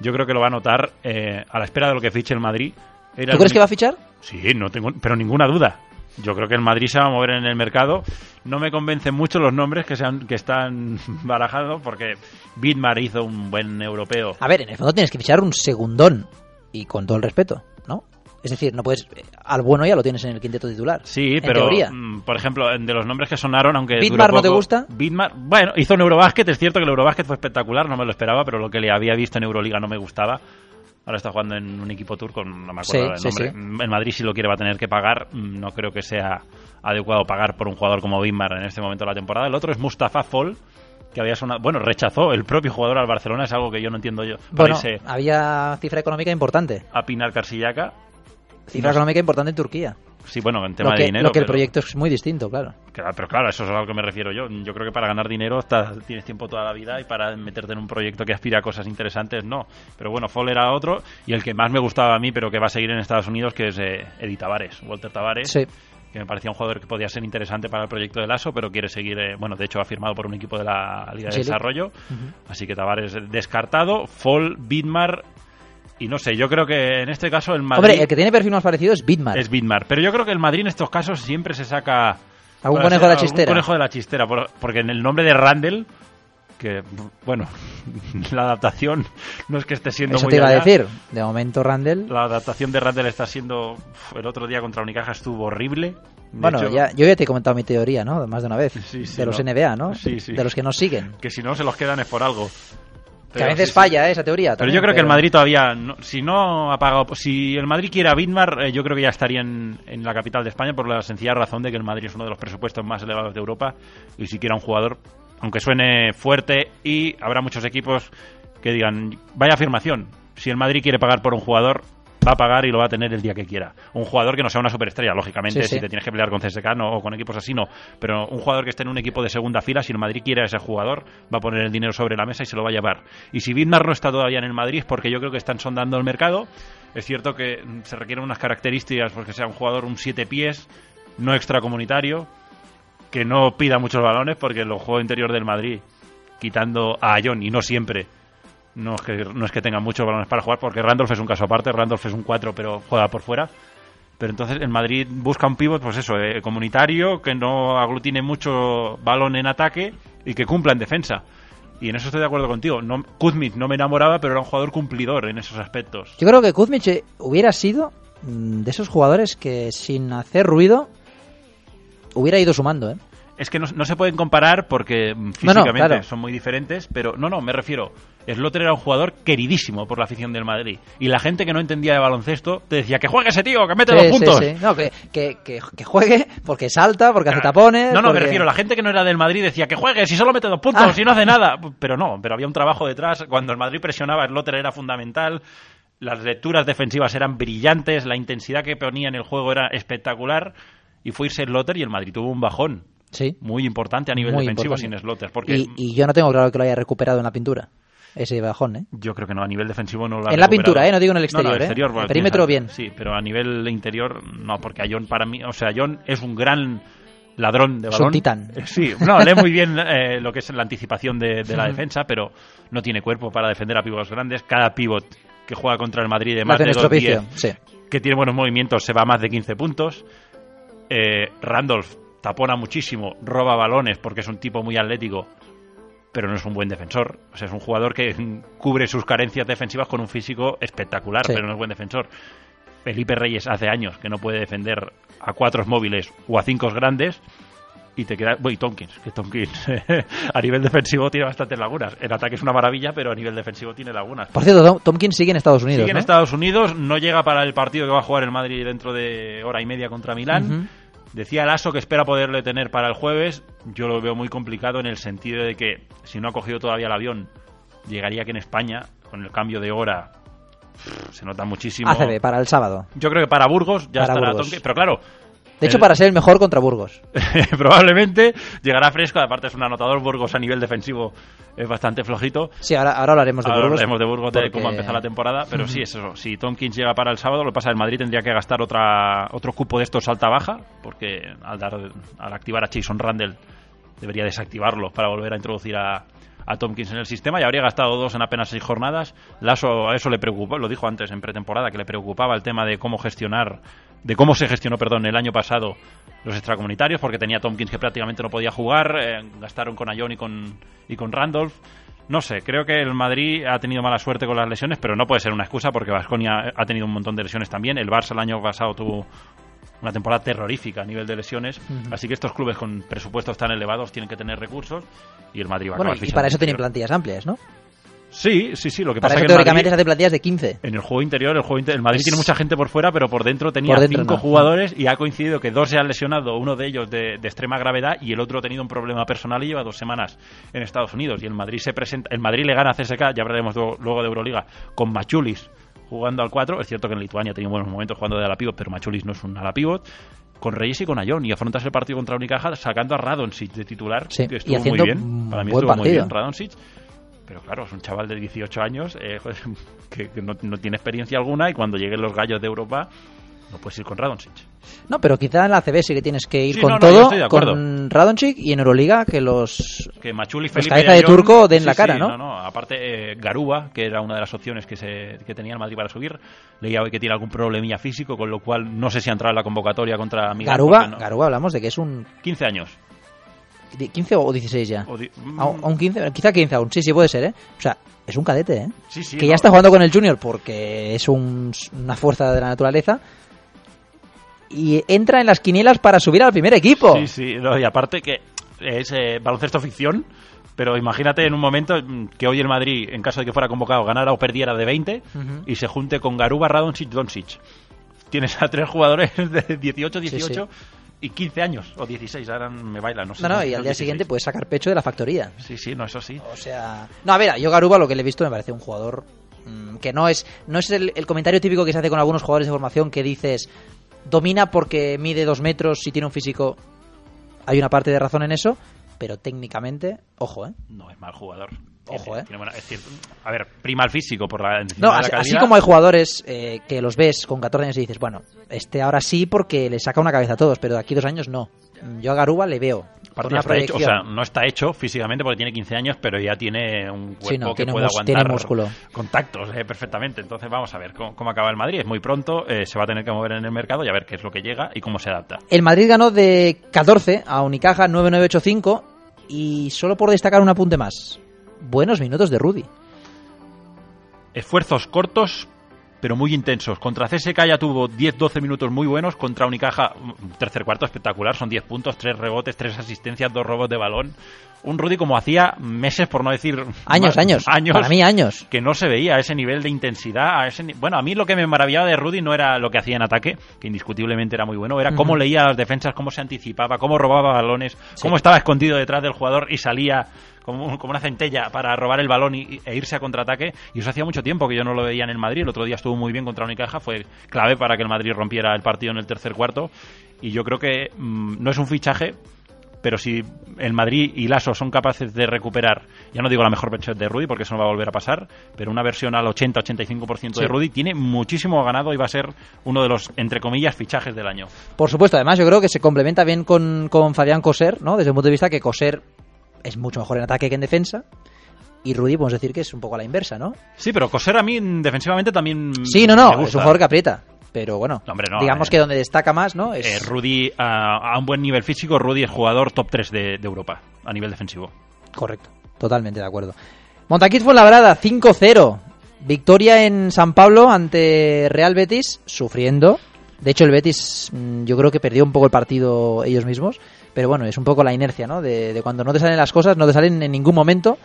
yo creo que lo va a notar eh, a la espera de lo que fiche el Madrid. Era ¿Tú crees que va a fichar? Sí, no tengo, pero ninguna duda. Yo creo que el Madrid se va a mover en el mercado. No me convencen mucho los nombres que se han, que están [LAUGHS] barajados porque Vidmar hizo un buen europeo. A ver, en el fondo tienes que fichar un segundón. Y con todo el respeto, ¿no? Es decir, no puedes al bueno ya lo tienes en el quinteto titular. Sí, en pero teoría. mm, por ejemplo, de los nombres que sonaron, aunque ¿Bitmar no te gusta? Bitmar, bueno, hizo un Eurobasket, es cierto que el Eurobasket fue espectacular, no me lo esperaba, pero lo que le había visto en Euroliga no me gustaba. Ahora está jugando en un equipo turco, no me acuerdo Sí, del sí, nombre. sí. En Madrid si lo quiere va a tener que pagar, no creo que sea adecuado pagar por un jugador como Bitmar en este momento de la temporada. El otro es Mustafa Fall, que había sonado, bueno, rechazó el propio jugador al Barcelona, es algo que yo no entiendo yo. Bueno, había cifra económica importante. a Pinar Carsillaca. Cifra No económica importante en Turquía. Sí, bueno, en tema que, de dinero. lo que el pero- proyecto es muy distinto, claro. Claro, pero claro, eso es a lo que me refiero yo. Yo creo que para ganar dinero estás- tienes tiempo toda la vida y para meterte en un proyecto que aspira a cosas interesantes, no. Pero bueno, Fall era otro y el que más me gustaba a mí, pero que va a seguir en Estados Unidos, que es eh, Eddie Tavares, Walter Tavares. Sí. Que me parecía un jugador que podía ser interesante para el proyecto del ASO, pero quiere seguir, eh, bueno, de hecho ha firmado por un equipo de la Liga de. Desarrollo. Así que Tavares descartado, Fall, Bitmar y no sé, yo creo que en este caso el Madrid Hombre, el que tiene perfil más parecido es Bitmar. es Bitmar. Pero yo creo que el Madrid en estos casos siempre se saca. Algún conejo ser- de la algún chistera. conejo de la chistera. por- Porque en el nombre de Randall, que, bueno, [LAUGHS] la adaptación no es que esté siendo Eso muy te iba a allá. decir. De momento, Randall. La adaptación de Randall está siendo. El otro día contra Unicaja estuvo horrible. De Bueno, hecho, ya, yo ya te he comentado mi teoría, ¿no? Más de una vez. Sí, sí, de los no. NBA, ¿no? Sí. De los que nos siguen. Que si no se los quedan es por algo. Que a veces sí, falla ¿eh? esa teoría. Pero yo creo que el Madrid todavía, no- si no ha pagado, si el Madrid quiere a Bitmar, eh, yo creo que ya estaría en, en la capital de España por la sencilla razón de que el Madrid es uno de los presupuestos más elevados de Europa y si quiere a un jugador, aunque suene fuerte y habrá muchos equipos que digan, vaya afirmación, si el Madrid quiere pagar por un jugador, va a pagar y lo va a tener el día que quiera. Un jugador que no sea una superestrella, lógicamente, Sí, sí. si te tienes que pelear con CSK no, o con equipos así, no. Pero un jugador que esté en un equipo de segunda fila, si el Madrid quiere a ese jugador, va a poner el dinero sobre la mesa y se lo va a llevar. Y si Bitmar no está todavía en el Madrid, es porque yo creo que están sondando el mercado. Es cierto que se requieren unas características, porque sea un jugador un siete pies, no extracomunitario, que no pida muchos balones, porque en los juegos interior del Madrid, quitando a Ayón, y no siempre, no es, que, no es que tenga muchos balones para jugar, porque Randolph es un caso aparte, Randolph es un 4, pero juega por fuera. Pero entonces el Madrid busca un pívot, pues eso, eh, comunitario, que no aglutine mucho balón en ataque y que cumpla en defensa. Y en eso estoy de acuerdo contigo. No, Kuzmic no me enamoraba, pero era un jugador cumplidor en esos aspectos. Yo creo que Kuzmic eh, hubiera sido mm, de esos jugadores que sin hacer ruido hubiera ido sumando, ¿eh? Es que no, no se pueden comparar porque mm, No, no, físicamente claro. son muy diferentes, pero no, no, me refiero. Slotter era un jugador queridísimo por la afición del Madrid. Y la gente que no entendía de baloncesto te decía que juegue ese tío, que mete Sí, dos puntos. sí. No, que, que, que, que juegue porque salta, porque hace tapones. No, no, me refiero, la gente que no era del Madrid decía que juegue, si solo mete dos puntos, Ah. si no hace nada. Pero no, pero había un trabajo detrás. Cuando el Madrid presionaba, Slotter era fundamental. Las lecturas defensivas eran brillantes, la intensidad que ponía en el juego era espectacular. Y fue irse Slotter y el Madrid tuvo un bajón Sí. muy importante a nivel Muy defensivo importante. sin Slotter. Porque Y, y yo no tengo claro que lo haya recuperado en la pintura. Ese bajón, ¿eh? Yo creo que no, a nivel defensivo no lo ha En la recuperado. pintura, ¿eh? No digo en el No, no, exterior, ¿eh? exterior, El bueno, perímetro, bien. Sí, pero a nivel interior, no, porque a John para mí, o sea, John es un gran ladrón de Es un balón. titán. Eh, Sí, no, lee muy bien [LAUGHS] eh, lo que es la anticipación de, de la defensa, pero no tiene cuerpo para defender a pivots grandes. Cada pivot que juega contra el Madrid de más de estropicio, 2-10, sí. que tiene buenos movimientos, se va a más de 15 puntos. Eh, Randolph tapona muchísimo, roba balones porque es un tipo muy atlético, pero no es un buen defensor. O sea, es un jugador que [LAUGHS] cubre sus carencias defensivas con un físico espectacular, Sí. pero no es buen defensor. Felipe Reyes hace años que no puede defender a cuatro móviles o a cinco grandes y te queda. Bueno, y Tompkins, que Tompkins [LAUGHS] a nivel defensivo tiene bastantes lagunas. El ataque es una maravilla, pero a nivel defensivo tiene lagunas. Por cierto, Tom- Tompkins sigue en Estados Unidos, Sigue en ¿no? Estados Unidos, no llega para el partido que va a jugar el Madrid dentro de hora y media contra Milán. Decía Lasso que espera poderle tener para el jueves. Yo lo veo muy complicado en el sentido de que si no ha cogido todavía el avión, llegaría que en España, con el cambio de hora, se nota muchísimo. ACB, para el sábado. Yo creo que para Burgos ya Para estará Burgos. Pero claro, De hecho, El- para ser el mejor contra Burgos. [LAUGHS] probablemente llegará fresco. Aparte, es un anotador. Burgos a nivel defensivo es bastante flojito. Sí, ahora, ahora hablaremos de Ahora Burgos. hablaremos de Burgos de porque- cómo empezó la temporada, pero sí, es [LAUGHS] eso. Si Tompkins llega para el sábado, lo que pasa el Madrid tendría que gastar otra otro cupo de estos alta-baja, porque al, dar, al activar a Jason Randall debería desactivarlo para volver a introducir a, a Tompkins en el sistema y habría gastado dos en apenas seis jornadas. Lasso a eso le preocupó, lo dijo antes en pretemporada, que le preocupaba el tema de cómo gestionar, de cómo se gestionó, perdón, el año pasado los extracomunitarios, porque tenía Tompkins que prácticamente no podía jugar, eh, gastaron con Ayon y con, y con Randolph. No sé, creo que el Madrid ha tenido mala suerte con las lesiones, pero no puede ser una excusa porque Vasconia ha tenido un montón de lesiones también. El Barça el año pasado tuvo una temporada terrorífica a nivel de lesiones, así que estos clubes con presupuestos tan elevados tienen que tener recursos y el Madrid va a Bueno, acabar y para eso tienen plantillas amplias, ¿no? Sí, sí, sí, lo que Para pasa eso es que teóricamente se Madrid, hace plantillas de 15. en el juego interior, el juego inter- el Madrid tiene mucha gente por fuera, pero por dentro tenía Por dentro cinco no. jugadores y ha coincidido que dos se han lesionado, uno de ellos de, de extrema gravedad y el otro ha tenido un problema personal y lleva dos semanas en Estados Unidos. Y el Madrid se presenta, el Madrid le gana a CSK, ya hablaremos luego, luego de Euroliga, con Machulis jugando al 4. Es cierto que en Lituania ha tenido buenos momentos jugando de ala pivot, pero Machulis no es un ala pivot. Con Reyes y con Ayón, y afrontas el partido contra Unicaja sacando a Radoncic de titular, Sí, que y estuvo muy bien. Para mí estuvo muy partido. bien Radoncic. Pero claro, es un chaval de 18 años eh, [LAUGHS] que, que no, no tiene experiencia alguna y cuando lleguen los gallos de Europa no puedes ir con Radoncic. No, pero quizá en la CB sí que tienes que ir Sí, con no, todo, con Radonchik y en Euroliga que los... Que Machuli, Los Felipe cabeza de Ayón- turco den la cara, sí, ¿no? no, Aparte, eh, Garuba, que era una de las opciones que, se, que tenía el Madrid para subir, leía hoy que tiene algún problemilla físico, con lo cual no sé si ha entrado en la convocatoria contra Miguel. Garuba, Garuba hablamos de que es un 15 años. Di- 15 o 16 ya. O di- A, a un 15, quizá 15 aún, sí, sí puede ser, ¿eh? O sea, es un cadete, ¿eh? Sí, sí, que no. ya está jugando con el Junior porque es un- una fuerza de la naturaleza y entra en las quinielas para subir al primer equipo. Sí, sí, no, y aparte que es eh, baloncesto ficción, pero imagínate en un momento mm, que hoy el Madrid, en caso de que fuera convocado, ganara o perdiera de 20 Ujú. y se junte con Garuba, Radoncic, Doncic. Tienes a tres jugadores de 18, Sí, 18 y 15 años, o 16, ahora me bailan, no sé. No, no, y al día 16. siguiente puedes sacar pecho de la factoría. Sí, sí, no, eso sí. O sea, no, a ver, yo Garuba lo que le he visto me parece un jugador mm, que no es no es el, el comentario típico que se hace con algunos jugadores de formación que dices domina porque mide dos metros y tiene un físico. Hay una parte de razón en eso, pero técnicamente, ojo, ¿eh? No es mal jugador. Ojo, eh. es cierto, a ver, prima el físico por la No, de la así, así como hay jugadores eh, que los ves con 14 años y dices, bueno, este ahora sí porque le saca una cabeza a todos, pero de aquí dos años no. Yo a Garuba le veo. Una está hecho, o sea, no está hecho físicamente porque tiene 15 años, pero ya tiene un cuerpo Sí, no, que puede aguantar tiene músculo. contactos eh, perfectamente. Entonces vamos a ver cómo, cómo acaba el Madrid. Es muy pronto, eh, se va a tener que mover en el mercado y a ver qué es lo que llega y cómo se adapta. El Madrid ganó de 14 a Unicaja 9-9-8-5 y solo por destacar un apunte más. Buenos minutos de Rudy. Esfuerzos cortos, pero muy intensos. Contra CSK ya tuvo 10-12 minutos muy buenos. Contra Unicaja, un tercer cuarto espectacular. Son 10 puntos, 3 rebotes, 3 asistencias, 2 robos de balón. Un Rudy como hacía meses, por no decir... Años, más- años. Para mí, años. que no se veía a ese nivel de intensidad. A ese ni- bueno, a mí lo que me maravillaba de Rudy no era lo que hacía en ataque, que indiscutiblemente era muy bueno, era cómo leía las defensas, cómo se anticipaba, cómo robaba balones, cómo estaba escondido detrás del jugador y salía como, como una centella para robar el balón y, e irse a contraataque. Y eso hacía mucho tiempo que yo no lo veía en el Madrid. El otro día estuvo muy bien contra Unicaja, fue clave para que el Madrid rompiera el partido en el tercer cuarto. Y yo creo que mm, no es un fichaje, pero si el Madrid y Lasso son capaces de recuperar, ya no digo la mejor versión de Rudy, porque eso no va a volver a pasar, pero una versión al 80-85% de Sí. Rudy tiene muchísimo ganado y va a ser uno de los, entre comillas, fichajes del año. Por supuesto, además yo creo que se complementa bien con, con Fabián Coser, ¿no? Desde el punto de vista que Coser es mucho mejor en ataque que en defensa. Y Rudy, podemos decir que es un poco a la inversa, ¿no? Sí, pero Coser a mí defensivamente también. Sí, no, me no, gusta. es un jugador que aprieta. Pero bueno, No, hombre, no, digamos eh. que donde destaca más, ¿no? Es Eh, Rudy, a, a un buen nivel físico, Rudy es jugador top 3 de, de Europa a nivel defensivo. correcto, totalmente de acuerdo. Montaquit Fuenlabrada, 5-0. Victoria en San Pablo ante Real Betis, sufriendo. De hecho, el Betis mm, yo creo que perdió un poco el partido ellos mismos. Pero bueno, es un poco la inercia, ¿no? De, de cuando no te salen las cosas, no te salen en ningún momento.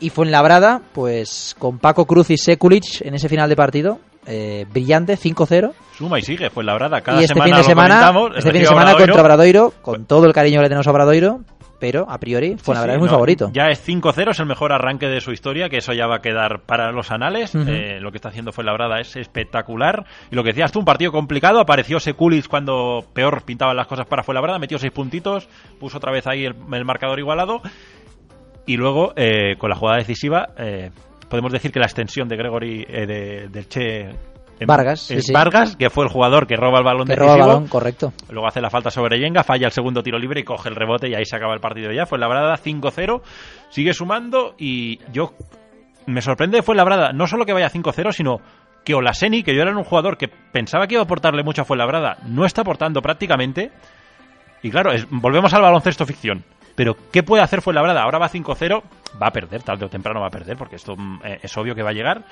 Y Fuenlabrada, pues con Paco Cruz y Sekulic en ese final de partido, eh, brillante, 5-0. Suma y sigue, fue la verdad. Cada y este semana fin de lo semana, este fin de semana Obradoiro. contra Obradoiro, con todo el cariño que le tenemos a Obradoiro, pero a priori Fuenlabrada Sí, es muy no, favorito. Ya es 5-0, es el mejor arranque de su historia, que eso ya va a quedar para los anales. Eh, lo que está haciendo fue Labrada es espectacular. Y lo que decías tú, un partido complicado. Apareció Sekulis cuando peor pintaban las cosas para Fuenlabrada, metió seis puntitos, puso otra vez ahí el, el marcador igualado. Y luego, eh, con la jugada decisiva, eh, podemos decir que la extensión de Gregory, eh, de, del Che. Vargas, es sí. Vargas, que fue el jugador que roba el balón que decisivo. roba balón, correcto. Luego hace la falta sobre Yenga, falla el segundo tiro libre y coge el rebote y ahí se acaba el partido ya. Fue Labrada 5-0, sigue sumando y yo me sorprende fue Labrada, no solo que vaya 5-0, sino que Olaseni, que yo era un jugador que pensaba que iba a aportarle mucho a Fuenlabrada, no está aportando prácticamente. Y claro, es- volvemos al baloncesto ficción. Pero ¿qué puede hacer Fuenlabrada? Ahora va 5-0. va a perder, tarde o temprano va a perder, porque esto mm, eh, es obvio que va a llegar.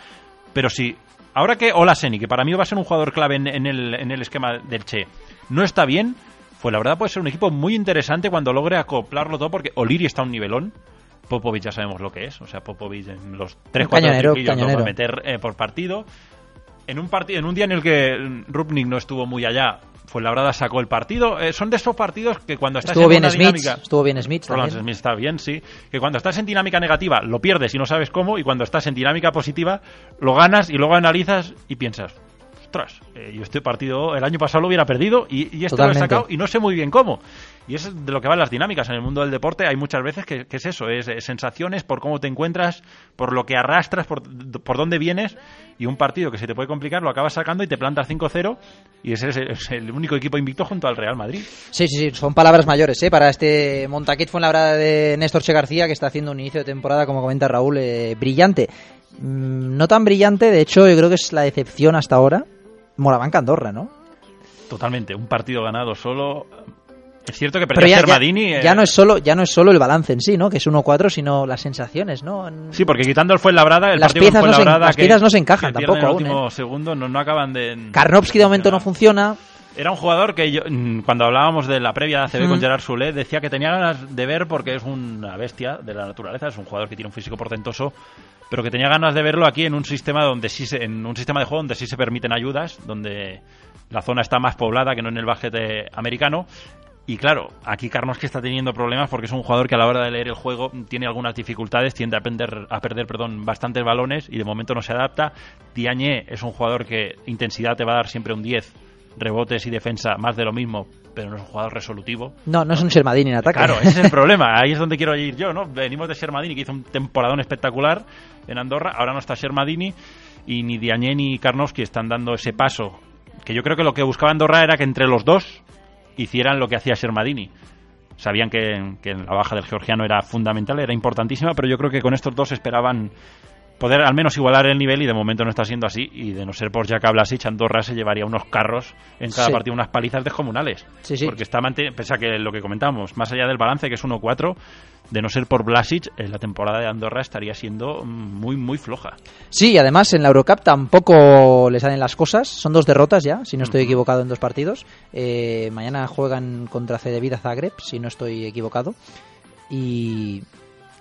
Pero si, ahora que Olaseni, que para mí va a ser un jugador clave en, en el, en el esquema del Che, no está bien, pues la verdad puede ser un equipo muy interesante cuando logre acoplarlo todo, porque Oliri está a un nivelón. Popovic ya sabemos lo que es, o sea, Popovic en los 3 4 cañonero, triplillos lo va a meter eh, por partido. En un partido, en un día en el que Rupnik no estuvo muy allá, Fuenlabrada sacó el partido. Eh, son de estos partidos que cuando estás Estuvo en bien una Smith, dinámica estuvo bien Smith Roland también. Smith está bien, sí. Que cuando estás en dinámica negativa lo pierdes y no sabes cómo, y cuando estás en dinámica positiva lo ganas y luego analizas y piensas, ostras, eh, yo este partido el año pasado lo hubiera perdido y, y este lo he sacado y no sé muy bien cómo. Y es de lo que van las dinámicas en el mundo del deporte. Hay muchas veces que, que es eso, es, eh, sensaciones por cómo te encuentras, por lo que arrastras, por, por dónde vienes. Y un partido que se te puede complicar lo acabas sacando y te plantas 5-0 y ese es el, es el único equipo invicto junto al Real Madrid. Sí, sí, sí, son palabras mayores, ¿eh? Para este Montaquit fue la verdad de Néstor Che García, que está haciendo un inicio de temporada, como comenta Raúl, eh, brillante. Mm, no tan brillante, de hecho, yo creo que es la decepción hasta ahora. Morabanca Andorra, ¿no? Totalmente, un partido ganado solo. Es cierto que Pero perdió ya, ya, eh, ya no es solo, ya no es solo el balance en sí, ¿no? Que es 1-4, sino las sensaciones, ¿no? En- Sí, porque quitando el Fuenlabrada, el Las piezas no se- las piezas no se encajan que tampoco en el aún, ¿eh? último segundo no, no acaban de... Karnovsky de momento no funciona. Era un jugador que yo, mm, cuando hablábamos de la previa de ACB con Mm. Gerard Soulet, decía que tenía ganas de ver porque es una bestia de la naturaleza, es un jugador que tiene un físico portentoso, pero que tenía ganas de verlo aquí en un sistema donde sí se- en un sistema de juego donde sí se permiten ayudas, donde la zona está más poblada que no en el básquet eh, americano. Y claro, aquí Karnowski está teniendo problemas porque es un jugador que a la hora de leer el juego tiene algunas dificultades, tiende a, perder, a perder perdón, bastantes balones y de momento no se adapta. Diagne es un jugador que intensidad te va a dar siempre un 10, rebotes y defensa más de lo mismo, pero no es un jugador resolutivo. No, no es un Sermadini en ataque. Claro, ese es el [LAUGHS] problema. Ahí es donde quiero ir yo, ¿no? Venimos de Shermadini, que hizo un temporadón espectacular en Andorra. Ahora no está Shermadini y ni Diagne ni Karnowski están dando ese paso. Que yo creo que lo que buscaba Andorra era que entre los dos hicieran lo que hacía Shermadini. Sabían que, que la baja del georgiano era fundamental, era importantísima, pero yo creo que con estos dos esperaban poder al menos igualar el nivel y de momento no está siendo así y de no ser por Jack Blasic Andorra se llevaría unos carros en cada Sí. partido unas palizas descomunales Sí, sí. porque está manteniendo pese a que lo que comentamos más allá del balance que es 1-4 de no ser por Blasic eh, la temporada de Andorra estaría siendo mm, muy muy floja Sí, y además en la Eurocup tampoco le salen las cosas. Son dos derrotas ya, si no estoy equivocado, en dos partidos. Eh, mañana juegan contra Cedevita Zagreb, si no estoy equivocado. Y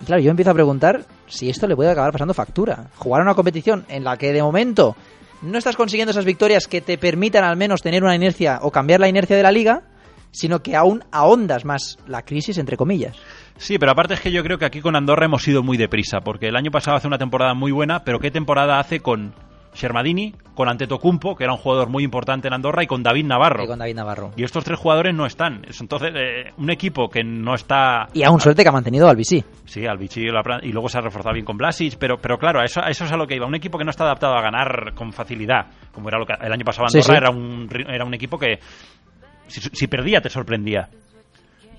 claro, yo empiezo a preguntar si esto le puede acabar pasando factura. Jugar una competición en la que de momento no estás consiguiendo esas victorias que te permitan al menos tener una inercia o cambiar la inercia de la liga, sino que aún ahondas más la crisis, entre comillas. Sí, pero aparte es que yo creo que aquí con Andorra hemos ido muy deprisa, porque el año pasado hace una temporada muy buena, pero ¿qué temporada hace con Shermadini, con Antetokounmpo, que era un jugador muy importante en Andorra, y con David Navarro? Y con David Navarro. Y estos tres jugadores no están. Es Entonces, eh, un equipo que no está... Y aún suerte que ha mantenido al BC. Sí, al Vichy y, luego se ha reforzado bien con Blasic, pero, pero claro, a eso, a eso es a lo que iba. Un equipo que no está adaptado a ganar con facilidad, como era lo que el año pasado Andorra, sí. Era, un, era un equipo que si, si perdía te sorprendía.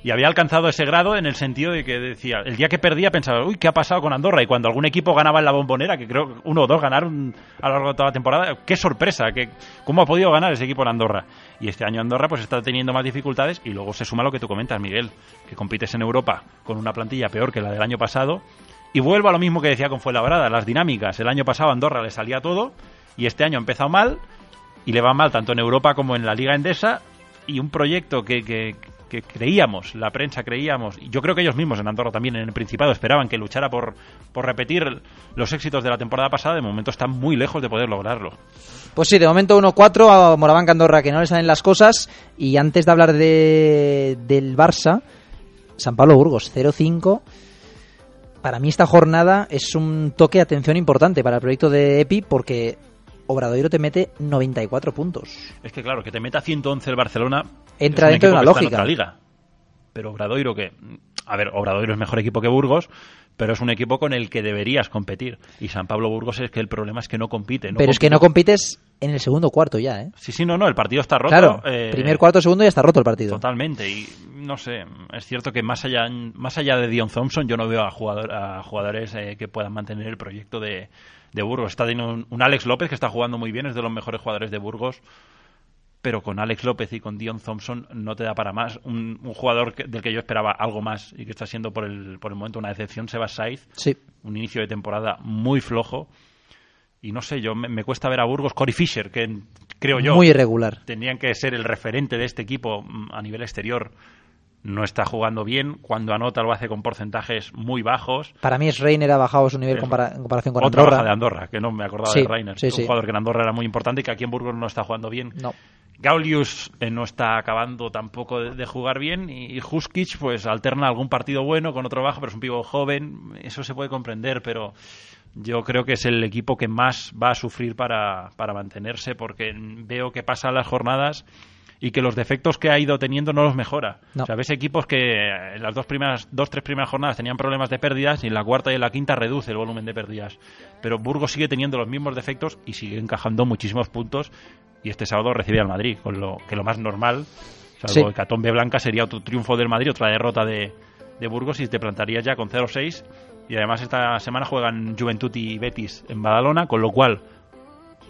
Y había alcanzado ese grado en el sentido de que decía, el día que perdía pensaba, uy, ¿qué ha pasado con Andorra? Y cuando algún equipo ganaba en la bombonera, que creo uno o dos ganaron a lo largo de toda la temporada, qué sorpresa, que, ¿cómo ha podido ganar ese equipo en Andorra? Y este año Andorra pues está teniendo más dificultades y luego se suma lo que tú comentas, Miguel, que compites en Europa con una plantilla peor que la del año pasado. Y vuelvo a lo mismo que decía con Fuenlabrada, las dinámicas. El año pasado Andorra le salía todo y este año ha empezado mal y le va mal tanto en Europa como en la Liga Endesa y un proyecto que, que, que creíamos, la prensa creíamos, y yo creo que ellos mismos en Andorra también en el Principado esperaban que luchara por, por repetir los éxitos de la temporada pasada, de momento están muy lejos de poder lograrlo. Pues sí, de momento 1-4 a Morabanca Andorra que no le salen las cosas. Y antes de hablar de, del Barça, San Pablo Burgos 0-5. Para mí esta jornada es un toque de atención importante para el proyecto de EPI porque Obradoiro te mete 94 puntos. Es que claro, que te meta 111 el Barcelona Entra dentro de una en lógica. otra liga. Pero Obradoiro que a ver, Obradoiro es mejor equipo que Burgos, pero es un equipo con el que deberías competir. Y San Pablo Burgos es que el problema es que no compite. Pero es que no compites en el segundo cuarto ya, ¿eh? Sí, sí, no, no, el partido está roto. Claro, eh, primer cuarto, segundo ya está roto el partido. Totalmente, y no sé, es cierto que más allá, más allá de Dion Thompson, yo no veo a, jugador, a jugadores eh, que puedan mantener el proyecto de, de Burgos. Está teniendo un, un Alex López que está jugando muy bien, es de los mejores jugadores de Burgos. Pero con Alex López y con Dion Thompson no te da para más. Un, un jugador que- del que yo esperaba algo más y que está siendo por el, por el momento una decepción, Sebas Saiz. Sí. Un inicio de temporada muy flojo. Y no sé, yo me, me cuesta ver a Burgos, Cory Fisher, que creo yo Muy irregular. tendrían que ser el referente de este equipo mm, a nivel exterior. No está jugando bien. Cuando anota lo hace con porcentajes muy bajos. Para mí es Reiner ha bajado su nivel compara- en comparación con Otra Andorra. baja de Andorra, que no me acordaba Sí, de Reiner. sí, un sí. jugador que en Andorra era muy importante y que aquí en Burgos no está jugando bien. No. Gaulius eh, no está acabando tampoco de, de jugar bien y, y Huskic pues alterna algún partido bueno con otro bajo, pero es un pivo joven, eso se puede comprender, pero yo creo que es el equipo que más va a sufrir para, para mantenerse porque veo que pasan las jornadas y que los defectos que ha ido teniendo no los mejora. No. O sea, ves equipos que en las dos primeras, dos, tres primeras jornadas tenían problemas de pérdidas y en la cuarta y en la quinta reduce el volumen de pérdidas. Pero Burgos sigue teniendo los mismos defectos y sigue encajando muchísimos puntos y este sábado recibe al Madrid, con lo que lo más normal, salvo Sí. el Catombe Blanca, sería otro triunfo del Madrid, otra derrota de, de Burgos y te plantarías ya con 0-6 y además esta semana juegan Juventud y Betis en Badalona, con lo cual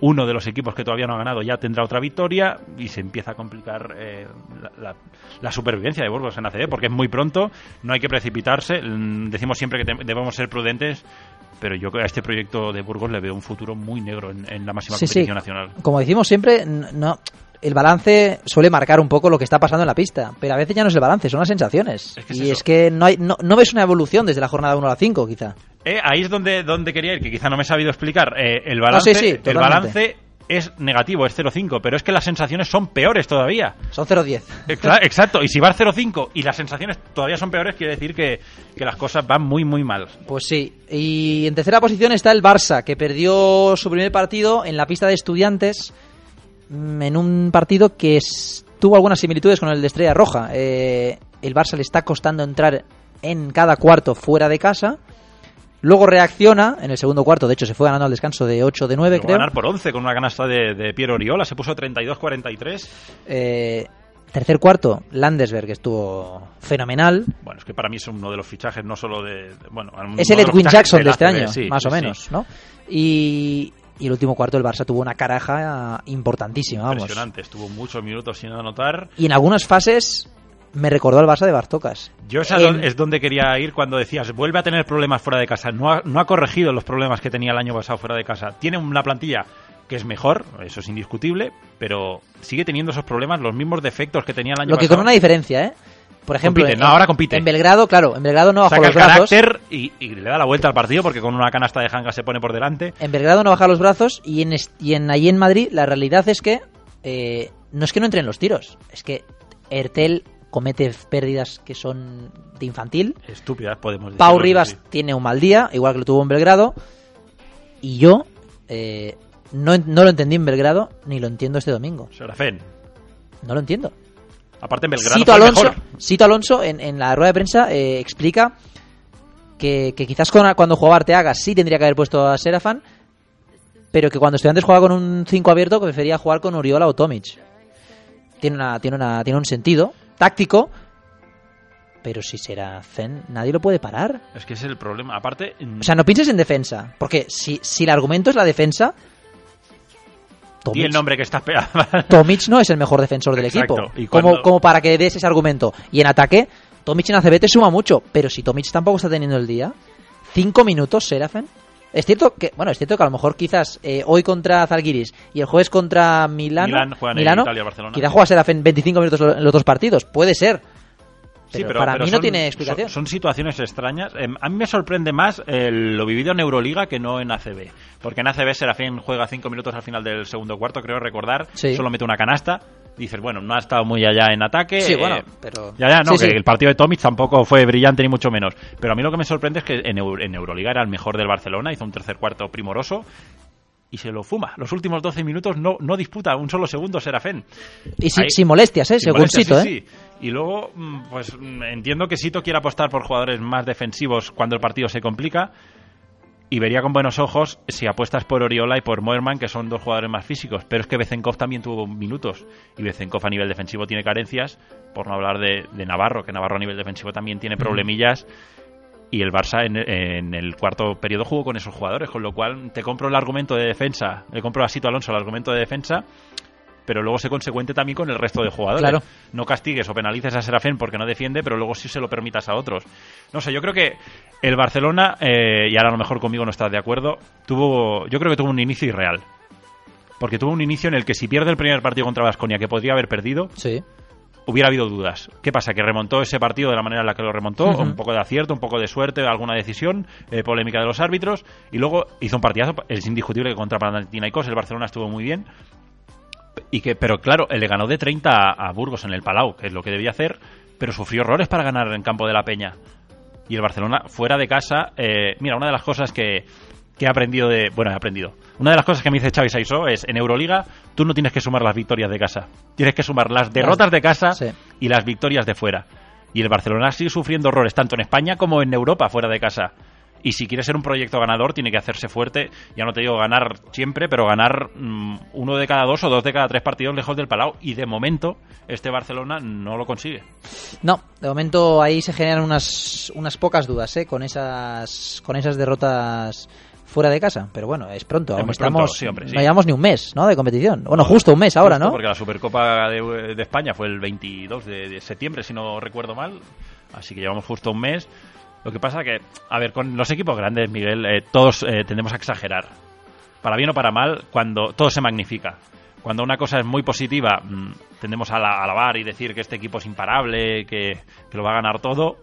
uno de los equipos que todavía no ha ganado ya tendrá otra victoria y se empieza a complicar eh, la, la- la supervivencia de Burgos en ACB porque es muy pronto, no hay que precipitarse, mm, decimos siempre que debemos ser prudentes, pero yo a este proyecto de Burgos le veo un futuro muy negro en, en la máxima Sí, sí. competición nacional. Como decimos siempre, no, el balance suele marcar un poco lo que está pasando en la pista, pero a veces ya no es el balance, son las sensaciones. Es que es y eso. es que no, hay, no, no ves una evolución desde la jornada 1 a la 5, quizá. Eh, ahí es donde, donde quería ir, que quizá no me he sabido explicar. Eh, el balance, sí, sí, el balance es negativo, es 0,5, pero es que las sensaciones son peores todavía. Son 0-10. Exa- Exacto, y si vas 0,5 y las sensaciones todavía son peores, quiere decir que, que las cosas van muy, muy mal. Pues sí. Y en tercera posición está el Barça, que perdió su primer partido en la pista de estudiantes, mm, en un partido que es- tuvo algunas similitudes con el de Estrella Roja. Eh, el Barça le está costando entrar en cada cuarto fuera de casa. Luego reacciona en el segundo cuarto, de hecho se fue ganando al descanso de 8 de 9, Llegó a creo. ganar por 11 con una canasta de, de Piero Oriola, se puso 32-43. Eh, tercer cuarto, Landesberg que estuvo fenomenal. Bueno, es que para mí es uno de los fichajes, no solo de. de- bueno, Es el Edwin Jackson de este año, sí, más o sí. menos, ¿no? Y, y el último cuarto el Barça tuvo una caraja importantísima, vamos. Impresionante, estuvo muchos minutos sin anotar. Y en algunas fases me recordó al Barça de Bartocas. Yo esa En- es donde quería ir cuando decías, vuelve a tener problemas fuera de casa. No ha, no ha corregido los problemas que tenía el año pasado fuera de casa. Tiene una plantilla que es mejor, eso es indiscutible, pero sigue teniendo esos problemas, los mismos defectos que tenía el año Lo que pasado. con una diferencia, ¿eh? Por ejemplo, Compite, en, no, ahora compite. en Belgrado, claro, en Belgrado no baja Saca los el brazos. carácter y, y le da la vuelta al partido porque con una canasta de Hanga se pone por delante. En Belgrado no baja los brazos y en, y en allí en Madrid la realidad es que eh, no es que no entren los tiros, es que Ertel comete pérdidas que son de infantil. Estúpidas, podemos decir. Pau Rivas tiene un mal día, igual que lo tuvo en Belgrado. Y yo eh, no, no lo entendí en Belgrado ni lo entiendo este domingo. Serafén. No lo entiendo. Aparte en Belgrado el Alonso, mejor. Sito Alonso en, en la rueda de prensa eh, explica que, que quizás con- cuando jugaba Arteaga sí tendría que haber puesto a Serafan, pero que cuando Estudiantes jugaba con un 5 abierto prefería jugar con Uriola o Tomic. Tiene, una, tiene, una, tiene un sentido táctico, pero si será Zen, nadie lo puede parar. Es que ese es el problema. Aparte, O sea, no pienses en defensa, porque si, si el argumento es la defensa, di el nombre que pegando. [LAUGHS] Tomic no es el mejor defensor del Exacto. equipo. Y como, como para que des ese argumento. Y en ataque, Tomic en ACB te suma mucho. Pero si Tomic tampoco está teniendo el día, cinco minutos, Serafen. Es cierto que, bueno, es cierto que a lo mejor quizás eh, hoy contra Zalgiris y el jueves contra Milano, Milán juegan en Milano, Italia, Barcelona. quizás juega Serafen 25 minutos en los dos partidos. Puede ser. Sí, Pero para mí no tiene explicación. Son, son situaciones extrañas. Em, a mí me sorprende más eh, lo vivido en Euroliga que no en ACB. Porque en ACB Serafín juega cinco minutos al final del segundo cuarto, creo recordar. Sí. Solo mete una canasta. Dices, bueno, no ha estado muy allá en ataque. Sí, eh, bueno, pero- Ya, ya, no, Sí, que sí. el partido de Tomic tampoco fue brillante ni mucho menos. Pero a mí lo que me sorprende es que en, Euro- en Euroliga era el mejor del Barcelona, hizo un tercer cuarto primoroso. Y se lo fuma. Los últimos 12 minutos no, no disputa un solo segundo Serafén. Y sin, Ahí- sin molestias, ¿eh? sin según molestias, Sito, sí, ¿eh? sí. Y luego, mm, pues mm, entiendo que Sito quiere apostar por jugadores más defensivos cuando el partido se complica. Y vería con buenos ojos si apuestas por Oriola y por Moerman, que son dos jugadores más físicos. Pero es que Bezenkov también tuvo minutos. Y Bezenkov a nivel defensivo tiene carencias, por no hablar de, de Navarro, que Navarro a nivel defensivo también tiene problemillas. Y el Barça en, en el cuarto periodo jugó con esos jugadores, con lo cual te compro el argumento de defensa, le compro a Sito Alonso el argumento de defensa, pero luego sé consecuente también con el resto de jugadores. Claro. No castigues o penalices a Serafén porque no defiende, pero luego sí se lo permitas a otros. No sé, yo creo que el Barcelona, eh, y ahora a lo mejor conmigo no estás de acuerdo, tuvo, yo creo que tuvo un inicio irreal. Porque tuvo un inicio en el que si pierde el primer partido contra Vasconia, que podría haber perdido, Sí. hubiera habido dudas. ¿Qué pasa? Que remontó ese partido de la manera en la que lo remontó, un poco de acierto, un poco de suerte, alguna decisión, eh, polémica de los árbitros, y luego hizo un partidazo, es indiscutible que contra Panathinaikos el Barcelona estuvo muy bien, y que, pero claro, le ganó de 30 a, a Burgos en el Palau, que es lo que debía hacer, pero sufrió errores para ganar en campo de la Peña. Y el Barcelona, fuera de casa, eh, mira, una de las cosas que, que he aprendido de. Bueno, he aprendido. Una de las cosas que me dice Xavi Saisó es: en Euroliga, tú no tienes que sumar las victorias de casa. Tienes que sumar las derrotas de casa Sí. y las victorias de fuera. Y el Barcelona sigue sufriendo errores tanto en España como en Europa, fuera de casa. Y si quiere ser un proyecto ganador, tiene que hacerse fuerte. Ya no te digo ganar siempre, pero ganar mm, uno de cada dos o dos de cada tres partidos lejos del Palau. Y de momento, este Barcelona no lo consigue. No, de momento ahí se generan unas, unas pocas dudas, ¿eh? Con esas, con esas derrotas fuera de casa. Pero bueno, es pronto. Es aún estamos, pronto, sí, hombre, sí. No llevamos ni un mes, ¿no? De competición. Bueno, justo un mes ahora, Justo ¿no? Porque la Supercopa de, de España fue el 22 de, de septiembre, si no recuerdo mal. Así que llevamos justo un mes. Lo que pasa que, a ver, con los equipos grandes, Miguel, eh, todos eh, tendemos a exagerar. Para bien o para mal, cuando todo se magnifica. Cuando una cosa es muy positiva, mm, tendemos a la- alabar y decir que este equipo es imparable, que, que lo va a ganar todo.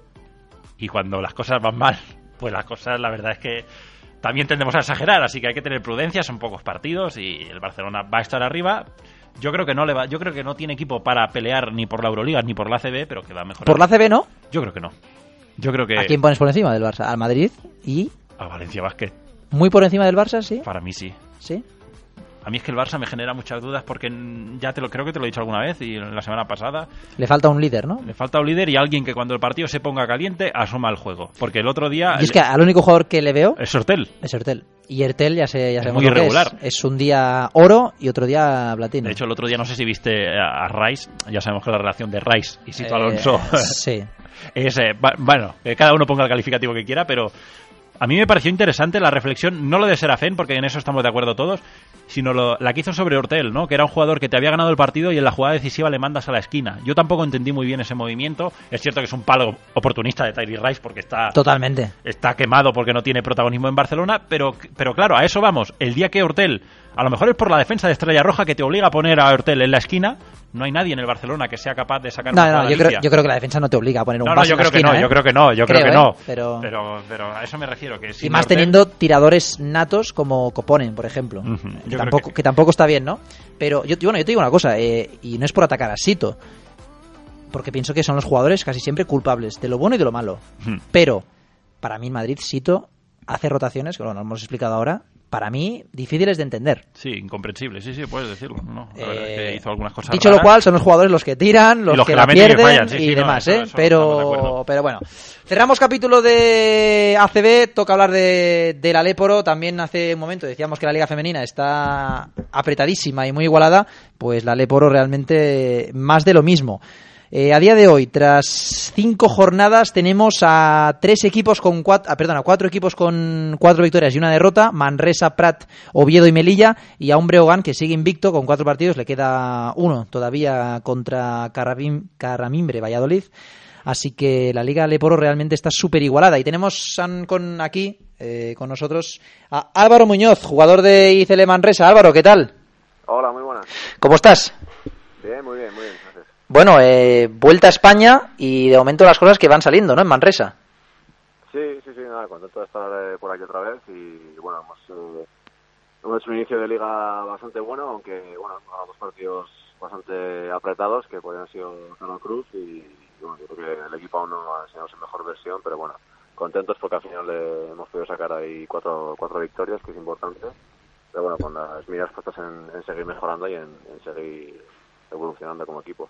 Y cuando las cosas van mal, [LAUGHS] pues las cosas, la verdad es que también tendemos a exagerar, así que hay que tener prudencia, son pocos partidos y el Barcelona va a estar arriba. Yo creo que no le va, yo creo que no tiene equipo para pelear ni por la Euroliga ni por la CB, pero que va a mejorar. Por la CB, ¿no? Yo creo que no. Yo creo que ¿A quién pones por encima del Barça? Al Madrid y a Valencia Basket, muy por encima del Barça, sí. para mí sí. Sí. A mí es que el Barça me genera muchas dudas porque ya te lo creo que te lo he dicho alguna vez y la semana pasada Le falta un líder, ¿no? le falta un líder y alguien que cuando el partido se ponga caliente asuma el juego, porque el otro día Y es que al único jugador que le veo es Sortel. es Ertel. Y Ertel ya, se, ya Es sabemos muy lo que irregular. Es. Es un día oro y otro día platino. De hecho, el otro día no sé si viste a a Rice, ya sabemos que la relación de Rice y Sito Eh, Alonso sí. [LAUGHS] es, eh, bueno, que cada uno ponga el calificativo que quiera, pero a mí me pareció interesante la reflexión, no lo de Serafén, porque en eso estamos de acuerdo todos, sino lo- la que hizo sobre Hortel, ¿no? Que era un jugador que te había ganado el partido y en la jugada decisiva le mandas a la esquina. Yo tampoco entendí muy bien ese movimiento. Es cierto que es un palo oportunista de Tyree Rice porque está Totalmente. está quemado porque no tiene protagonismo en Barcelona, pero, pero claro, a eso vamos. El día que Hortel, a lo mejor es por la defensa de Estrella Roja que te obliga a poner a Hortel en la esquina, no hay nadie en el Barcelona que sea capaz de sacar No, una no, yo creo, yo creo que la defensa no te obliga a poner un No, no, yo en la creo que no, ¿eh? yo creo que no, yo creo, que Creo, no. ¿eh? Pero- pero, pero a eso me refiero. Que Y más Hortel- teniendo tiradores natos como Coponen, por ejemplo. Que tampoco, que- que... tampoco está bien, ¿no? Pero yo, bueno, yo te digo una cosa, eh, y no es por atacar a Sito, porque pienso que son los jugadores casi siempre culpables de lo bueno y de lo malo. Pero, para mí, en Madrid, Sito hace rotaciones, que bueno, lo hemos explicado ahora, para mí, difíciles de entender. Sí, incomprensible, sí, sí, puedes decirlo. No, la verdad es Eh, que hizo algunas cosas Dicho lo cual, son los jugadores los que tiran, los, los que, que la y pierden fallan, sí, y sí, no, demás, eso- ¿eh? eso pero, pero bueno. Cerramos capítulo de ACB, toca hablar de, del Aléporo. También hace un momento decíamos que la Liga Femenina está apretadísima y muy igualada. Pues la Aléporo realmente más de lo mismo. Eh, a día de hoy, tras cinco jornadas, tenemos a tres equipos con cuatro, perdón, a cuatro equipos con cuatro victorias y una derrota: Manresa, Prat, Oviedo y Melilla, y a un Breogán que sigue invicto con cuatro partidos, le queda uno todavía contra Carramimbre, Valladolid. Así que la Liga Leporo realmente está súper igualada. Y tenemos con aquí, eh, con nosotros, a Álvaro Muñoz, jugador de ICL Manresa. Álvaro, ¿qué tal? Hola, muy buenas. ¿Cómo estás? Bien, muy bien, muy bien. Bueno, eh, vuelta a España y de momento las cosas que van saliendo, ¿no? En Manresa. Sí, sí, sí, nada, contento de estar eh, por aquí otra vez y bueno, hemos, eh, hecho un inicio de liga bastante bueno, aunque bueno, hemos dos partidos bastante apretados que podrían haber sido Carlos Cruz y, bueno, yo creo que el equipo aún no ha enseñado su mejor versión, pero bueno, contentos porque al final le hemos podido sacar ahí cuatro, cuatro victorias, que es importante, pero bueno, con las miras puestas en, en seguir mejorando y en seguir evolucionando como equipo.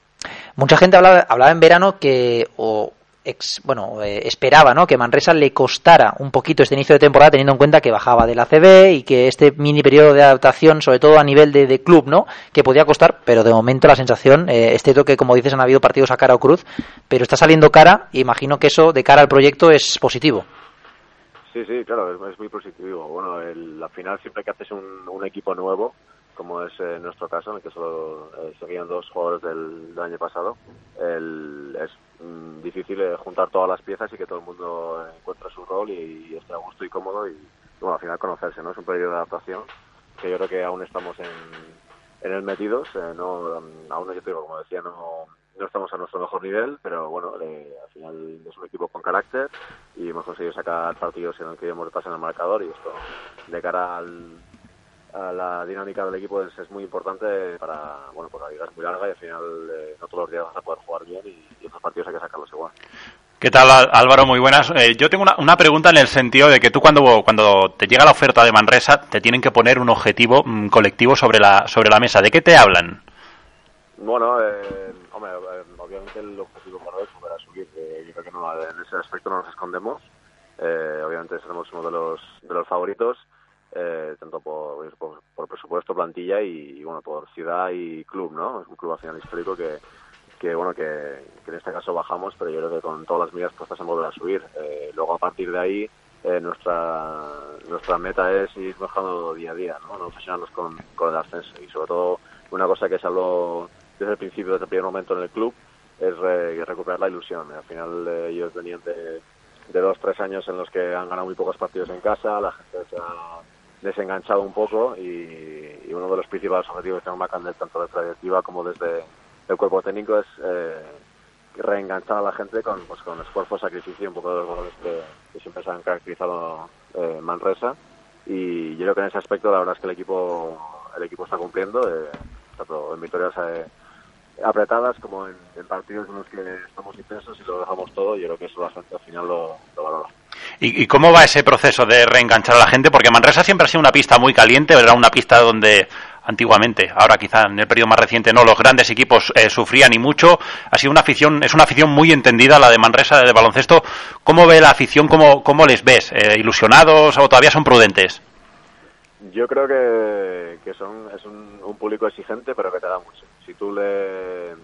Mucha gente hablaba, hablaba en verano que, o ex- bueno, eh, esperaba, ¿no? Que Manresa le costara un poquito este inicio de temporada, teniendo en cuenta que bajaba de la CB y que este mini periodo de adaptación, sobre todo a nivel de, de club, ¿no? Que podía costar, pero de momento la sensación, eh, es cierto que, como dices, han habido partidos a cara o cruz, pero está saliendo cara, y imagino que eso de cara al proyecto es positivo. Sí, sí, claro, es, es muy positivo. Bueno, el, al final siempre que haces un, un equipo nuevo, como es eh, nuestro caso, en el que solo eh, seguían dos jugadores del, del año pasado, el, es mm, difícil eh, juntar todas las piezas y que todo el mundo encuentre su rol y, y esté a gusto y cómodo y, bueno, al final conocerse, ¿no? Es un periodo de adaptación que yo creo que aún estamos en, en el metidos, eh, no, aún yo te digo, como decía, no, no estamos a nuestro mejor nivel, pero bueno, eh, al final es un equipo con carácter y hemos conseguido sacar partidos en los que hemos detrás en el marcador y esto de cara al, la dinámica del equipo es, es muy importante para, bueno, pues la liga es muy larga y al final eh, no todos los días vas a poder jugar bien y, y estos partidos hay que sacarlos igual. ¿Qué tal Álvaro? Muy buenas. Eh, yo tengo una, una, pregunta en el sentido de que tú cuando, cuando te llega la oferta de Manresa te tienen que poner un objetivo mm, colectivo sobre la, sobre la mesa. ¿De qué te hablan? Bueno, eh, hombre, eh, obviamente el objetivo para es volver a subir. Yo creo que no, en ese aspecto no nos escondemos. Eh, obviamente seremos uno de los, de los favoritos, eh, tanto por, por, presupuesto, plantilla y, bueno, por ciudad y club, ¿no? Es un club al final histórico que, que bueno, que, en este caso bajamos, pero yo creo que con todas las medidas puestas en volver a subir. Eh, luego a partir de ahí eh, nuestra nuestra meta es ir mejorando día a día, ¿no? no obsesionarnos con, con el ascenso y sobre todo una cosa que se habló desde el principio, desde el primer momento en el club, es re, recuperar la ilusión. Al final eh, ellos venían de, de dos, tres años en los que han ganado muy pocos partidos en casa, la gente se desenganchado un poco y, y uno de los principales objetivos que tenemos Macandel, tanto de directiva como desde el cuerpo técnico, es eh, reenganchar a la gente con, pues, con esfuerzo, sacrificio y un poco de los valores que, siempre se han caracterizado eh, Manresa. Y yo creo que en ese aspecto la verdad es que el equipo el equipo está cumpliendo, eh, tanto en victorias eh, apretadas como en, partidos en los que estamos intensos y lo dejamos todo. Yo creo que eso la gente al final lo valora. ¿Y, ¿Y, cómo va ese proceso de reenganchar a la gente? Porque Manresa siempre ha sido una pista muy caliente, era una pista donde antiguamente, ahora quizá en el periodo más reciente no, los grandes equipos eh, sufrían y mucho. Ha sido una afición, es una afición muy entendida la de Manresa de baloncesto. ¿Cómo ve la afición? ¿Cómo, cómo les ves? Eh, ¿Ilusionados o todavía son prudentes? Yo creo que, que son, es un, un, público exigente, pero que te da mucho. Si tú le, en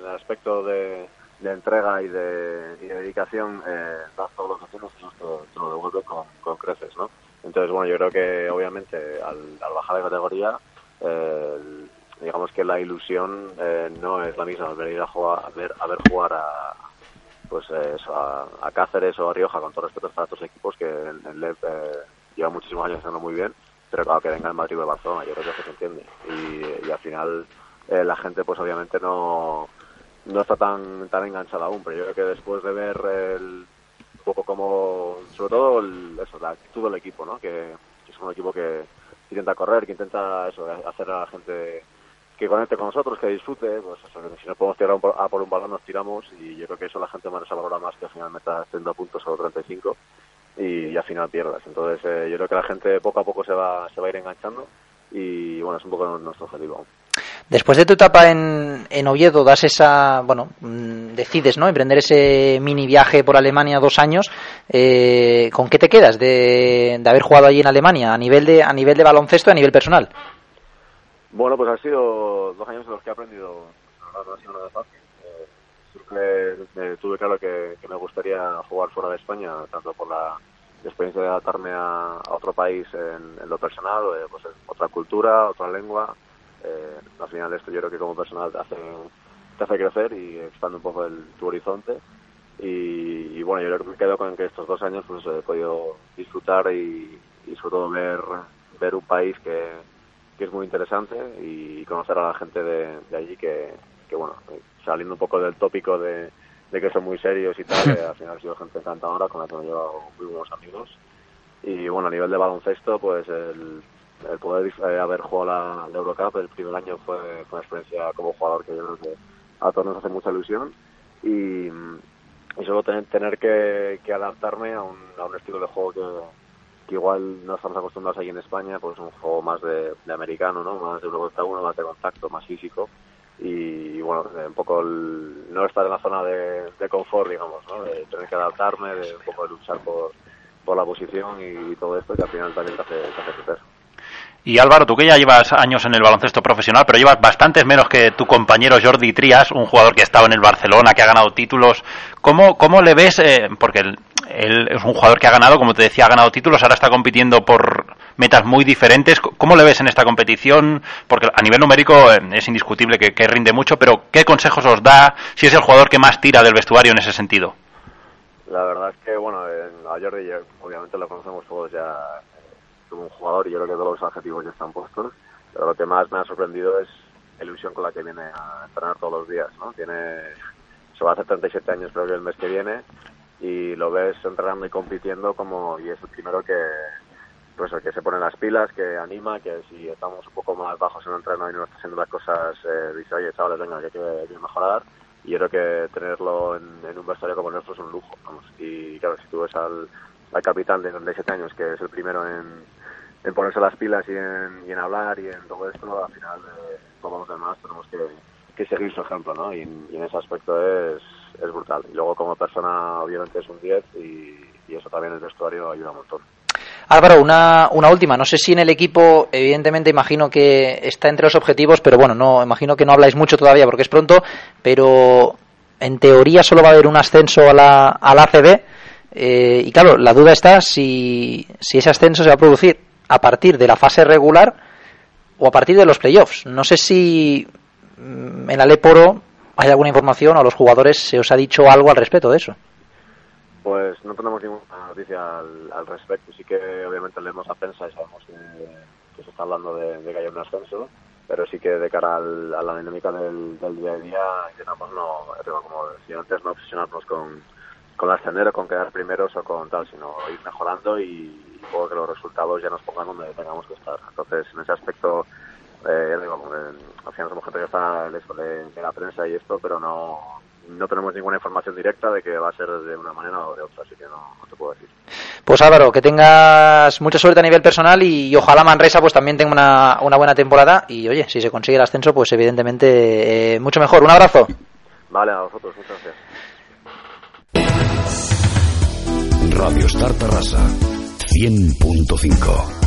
el aspecto de, de entrega y de, y de dedicación, eh, das todo lo que tienes, te lo, te lo devuelve con, con creces, ¿no? Entonces, bueno, yo creo que obviamente al, al bajar de categoría, eh, digamos que la ilusión eh, no es la misma venir a jugar, a ver, a ver jugar a pues eso, a, a, Cáceres o a Rioja con todo respeto para otros equipos que en, en LEP eh, lleva muchísimos años haciendo muy bien pero claro que venga el Madrid o el Barcelona yo creo que se entiende y, y al final eh, la gente pues obviamente no no está tan tan enganchada aún pero yo creo que después de ver el, un poco como sobre todo el, eso la actitud del equipo no que, es un equipo que intenta correr, que intenta eso, hacer a la gente que conecte con nosotros, que disfrute, pues si nos podemos tirar a por un balón nos tiramos y yo creo que eso la gente más valora más que al final meta 30 puntos o 35 y, y al final pierdas. Entonces eh, yo creo que la gente poco a poco se va, se va a ir enganchando y bueno, es un poco nuestro objetivo. Después de tu etapa en, en Oviedo, das esa, bueno, mmm, decides, ¿no? Emprender ese mini viaje por Alemania dos años. Eh, ¿Con qué te quedas de, de, haber jugado allí en Alemania a nivel de a nivel de baloncesto a nivel personal? Bueno, pues han sido dos años en los que he aprendido. No ha sido nada fácil. Eh, siempre tuve claro que, me gustaría jugar fuera de España, tanto por la experiencia de adaptarme a, otro país en, en lo personal, eh, pues en otra cultura, otra lengua eh, al final esto yo creo que como personal te hace, te hace crecer y expande un poco el, tu horizonte. Y, y, bueno yo creo que me quedo con que estos dos años pues he podido disfrutar y, y sobre todo ver ver un país que, que es muy interesante y conocer a la gente de, de allí que, que bueno saliendo un poco del tópico de, de que son muy serios y tal [LAUGHS] al final ha sido gente encantadora con la que me he llevado muy buenos amigos. Y bueno a nivel de baloncesto pues el el poder eh, haber jugado la, Eurocup el primer año fue, fue, una experiencia como jugador que yo creo que a todos nos hace mucha ilusión y, solo tener, tener que, adaptarme a un, a un estilo de juego que, igual no estamos acostumbrados aquí en España, pues un juego más de, americano, ¿no? más de uno contra uno, más de contacto, más físico y, bueno, un poco el, no estar en la zona de, confort, digamos, ¿no? de tener que adaptarme, de un poco de luchar por, la posición y, y todo esto que al final también te hace, te hace crecer. Y Álvaro, tú que ya llevas años en el baloncesto profesional, pero llevas bastantes menos que tu compañero Jordi Trias, un jugador que ha estado en el Barcelona, que ha ganado títulos. ¿Cómo, cómo le ves? Eh, porque él, es un jugador que ha ganado, como te decía, ha ganado títulos, ahora está compitiendo por metas muy diferentes. ¿Cómo le ves en esta competición? Porque a nivel numérico eh, es indiscutible que, rinde mucho, pero ¿qué consejos os da si es el jugador que más tira del vestuario en ese sentido? La verdad es que, bueno, a Jordi obviamente lo conocemos todos ya eh, como un jugador y yo creo que todos los adjetivos ya están puestos, pero lo que más me ha sorprendido es la ilusión con la que viene a entrenar todos los días, ¿no? Tiene, se va a hacer 37 años creo que el mes que viene y lo ves entrenando y compitiendo como, y es el primero que, pues el que se pone las pilas, que anima, que si estamos un poco más bajos en el entreno y no están haciendo las cosas, eh, dice, oye chavales, venga, que hay que mejorar y yo creo que tenerlo en, un vestuario como nuestro es un lujo. Vamos. Y claro, si tú ves al, al capitán de 37 años, que es el primero en, en ponerse las pilas y en, hablar y en todo esto, al final, eh, todos los demás tenemos que, seguir su ejemplo, ¿no? Y, en ese aspecto es, es brutal. Y luego como persona, obviamente, es un 10 y, y eso también el vestuario ayuda un montón. Álvaro, una, una última. No sé si en el equipo, evidentemente, imagino que está entre los objetivos, pero bueno, no imagino que no habláis mucho todavía porque es pronto. Pero en teoría solo va a haber un ascenso a la, a la ACB. Eh, y claro, la duda está si, si ese ascenso se va a producir a partir de la fase regular o a partir de los playoffs. No sé si mm, en Aleporo hay alguna información o los jugadores se os ha dicho algo al respecto de eso. Pues no tenemos ninguna noticia al, respecto. Sí que obviamente leemos a prensa y sabemos que, se está hablando de, que hay un ascenso, pero sí que de cara a la dinámica del, día a día intentamos no, como decía antes, no obsesionarnos con, con ascender o con quedar primeros o con tal, sino ir mejorando y, luego que los resultados ya nos pongan donde tengamos que estar. Entonces, en ese aspecto, eh, digo, eh, al final somos gente que está en eso de la prensa y esto, pero no no tenemos ninguna información directa de que va a ser de una manera o de otra, así que no, te puedo decir. Pues Álvaro, que tengas mucha suerte a nivel personal y, ojalá Manresa pues también tenga una, una, buena temporada y oye, si se consigue el ascenso pues evidentemente eh, mucho mejor. Un abrazo. Vale, a vosotros, muchas gracias. Radio Star Terrassa 100.5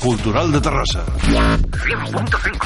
cultural de Terrassa. 100.5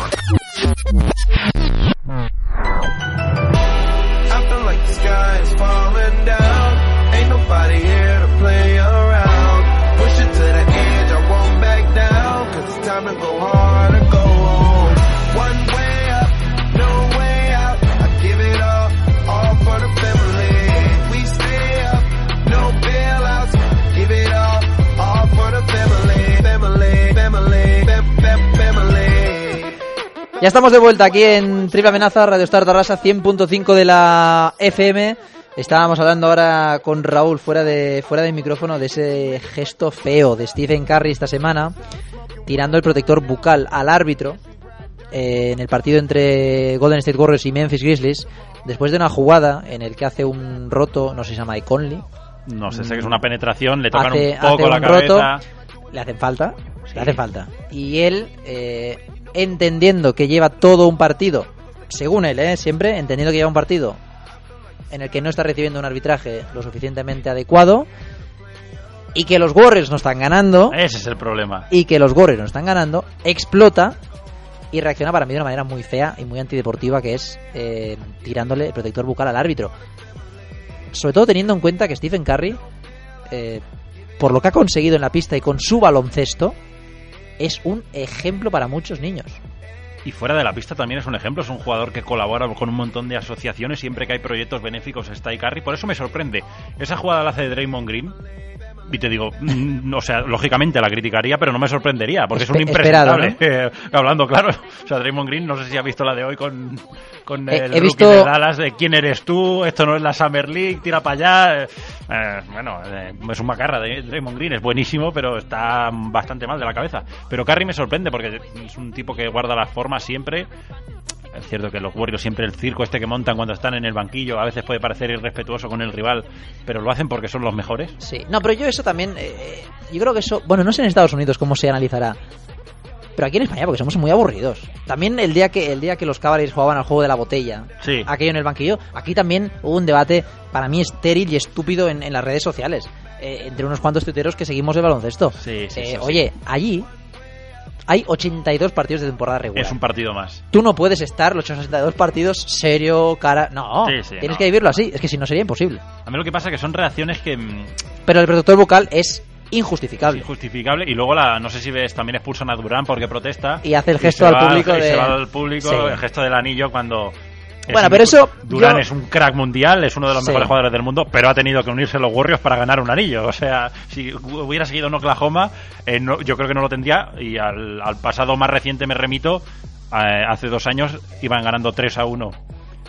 Ya estamos de vuelta aquí en Triple Amenaza, Radio Star Tarrasa 100.5 de la FM. Estábamos hablando ahora con Raúl fuera de, fuera de micrófono de ese gesto feo de Stephen Curry esta semana, tirando el protector bucal al árbitro eh, en el partido entre Golden State Warriors y Memphis Grizzlies, después de una jugada en el que hace un roto, no sé si se llama Mike Conley. No sé, sé que es una penetración, le tocan Hace- un poco hace la cabeza. roto, le hacen falta, le hace falta. Y él, eh, entendiendo que lleva todo un partido, según él, eh, siempre, entendiendo que lleva un partido en el que no está recibiendo un arbitraje lo suficientemente adecuado y que los Warriors no están ganando Ese es el problema. y que los Warriors no están ganando, explota y reacciona para mí de una manera muy fea y muy antideportiva que es eh, tirándole el protector bucal al árbitro. Sobre todo teniendo en cuenta que Stephen Curry, eh, por lo que ha conseguido en la pista y con su baloncesto, es un ejemplo para muchos niños. Y fuera de la pista también es un ejemplo, es un jugador que colabora con un montón de asociaciones, siempre que hay proyectos benéficos está ahí Curry, por eso me sorprende. Esa jugada la hace Draymond Green, y te digo, mm, o sea, lógicamente la criticaría, pero no me sorprendería, porque es un impresentable. Eh, hablando claro, o sea, Draymond Green, no sé si ha visto la de hoy con, con He- el he visto- de Dallas, de quién eres tú, esto no es la Summer League, tira para allá. eh, eh, bueno, eh, es un macarra de Draymond Green, es buenísimo, pero está bastante mal de la cabeza. Pero Curry me sorprende porque es un tipo que guarda las formas siempre. Es cierto que los Warriors siempre el circo este que montan cuando están en el banquillo a veces puede parecer irrespetuoso con el rival, pero lo hacen porque son los mejores. Sí, no, pero yo eso también, eh, yo creo que eso, bueno, no sé en Estados Unidos cómo se analizará, pero aquí en España porque somos muy aburridos. También el día que el día que los Cavaliers jugaban al juego de la botella, Sí. aquello en el banquillo, aquí también hubo un debate para mí estéril y estúpido en, en las redes sociales eh, entre unos cuantos tuiteros que seguimos el baloncesto. Sí, sí, Eh, sí, sí. oye, allí hay 82 partidos de temporada regular. Es un partido más. Tú no puedes estar los 82 partidos serio, cara. No, Sí, sí, tienes no. que vivirlo así. Es que si no sería imposible. A mí lo que pasa es que son reacciones que mm, Pero el protector vocal es injustificable. es injustificable y luego la no sé si ves también expulsan a Durán porque protesta Y hace el gesto al va- público y se de- va al público Sí. el gesto del anillo cuando Bueno, pero eso Durán yo- es un crack mundial es uno de los Sí. mejores jugadores del mundo pero ha tenido que unirse los Warriors para ganar un anillo o sea si hubiera seguido en Oklahoma eh, no- yo creo que no lo tendría y al, al pasado más reciente me remito eh, hace dos años iban ganando 3 a 1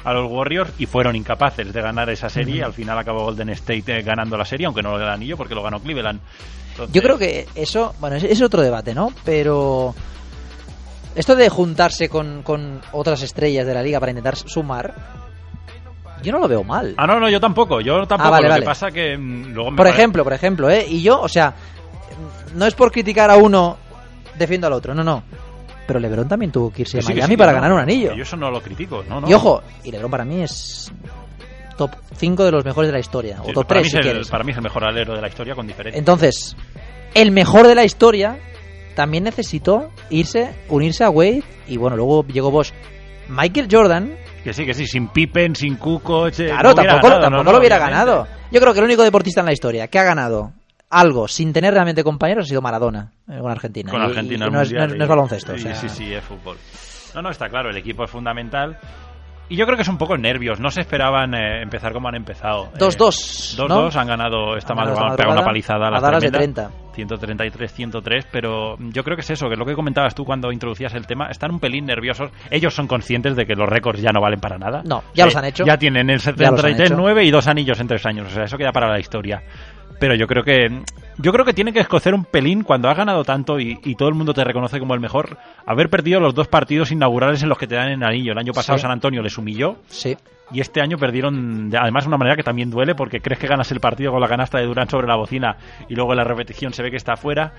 a los Warriors y fueron incapaces de ganar esa serie. Ujú. Al final acabó Golden State eh, ganando la serie, aunque no el anillo porque lo ganó Cleveland. Entonces, Yo creo que eso, bueno, es, es otro debate, ¿no? Pero esto de juntarse con, con otras estrellas de la liga para intentar sumar, yo no lo veo mal. Ah, no, no, yo tampoco. Yo tampoco. Ah, vale, lo vale. que pasa que mm, luego me Por pare- ejemplo, por ejemplo, ¿eh? Y yo, o sea, no es por criticar a uno, defiendo al otro, no, no. Pero LeBron también tuvo que irse a sí, Miami sí, para no, ganar un anillo. Yo eso no lo critico, no, no. Y ojo, y LeBron para mí es top 5 de los mejores de la historia, Sí, o top para, 3 mí si el, quieres. para mí es el mejor alero de la historia con diferencia. Entonces, el mejor de la historia también necesitó irse, unirse a Wade y bueno, luego llegó Bosch. Michael Jordan, Que sí, que sí, sin Pippen, sin Kukoc. eh, claro, no tampoco, ganado, tampoco no, no, lo hubiera obviamente. ganado. Yo creo que el único deportista en la historia que ha ganado algo sin tener realmente compañeros ha sido Maradona eh, con Argentina. Con Y- Argentina y el no, es, Mundial no es- y- no es baloncesto. o Sí, sea, sí, sí, es fútbol. No, no, está claro, el equipo es fundamental. Y yo creo que es un poco nervios. No se esperaban eh, empezar como han empezado. 2-2, 2-2 ¿no? han ganado esta Han ganado madrugada, han pegado una palizada a a Dallas de tremenda. 30. 133-103, pero yo creo que es eso, que lo que comentabas tú cuando introducías el tema, están un pelín nerviosos. Ellos son conscientes de que los récords ya no valen para nada. No, ya los han hecho. Ya tienen el Ya los han 73 hecho. 9 y dos anillos en tres años, o sea, eso queda para la historia. Pero yo creo que yo creo que tiene que escocer un pelín cuando has ganado tanto y, y todo el mundo te reconoce como el mejor, haber perdido los dos partidos inaugurales en los que te dan el anillo. El año pasado Sí. San Antonio les humilló Sí. y este año perdieron, de- además de una manera que también duele porque crees que ganas el partido con la canasta de Durán sobre la bocina y luego en la repetición se ve que está afuera.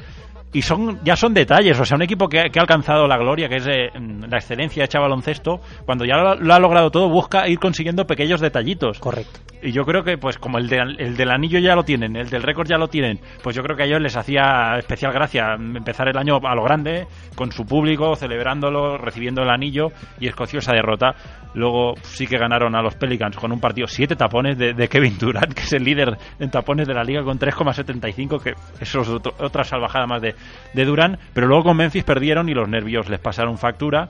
Y son ya son detalles, o sea, un equipo que, que ha alcanzado la gloria, que es eh, la excelencia hecha baloncesto, cuando ya lo, lo ha logrado todo, busca ir consiguiendo pequeños detallitos. Correcto. Y yo creo que, pues, como el, de- el del anillo ya lo tienen, el del récord ya lo tienen, pues yo creo que a ellos les hacía especial gracia empezar el año a lo grande, con su público, celebrándolo, recibiendo el anillo y escoció esa derrota. Luego sí que ganaron a los Pelicans con un partido, siete tapones de, de Kevin Durant, que es el líder en tapones de la liga con 3,75, que eso es otro- otra salvajada más de, de Durant. Pero luego con Memphis perdieron y los nervios les pasaron factura.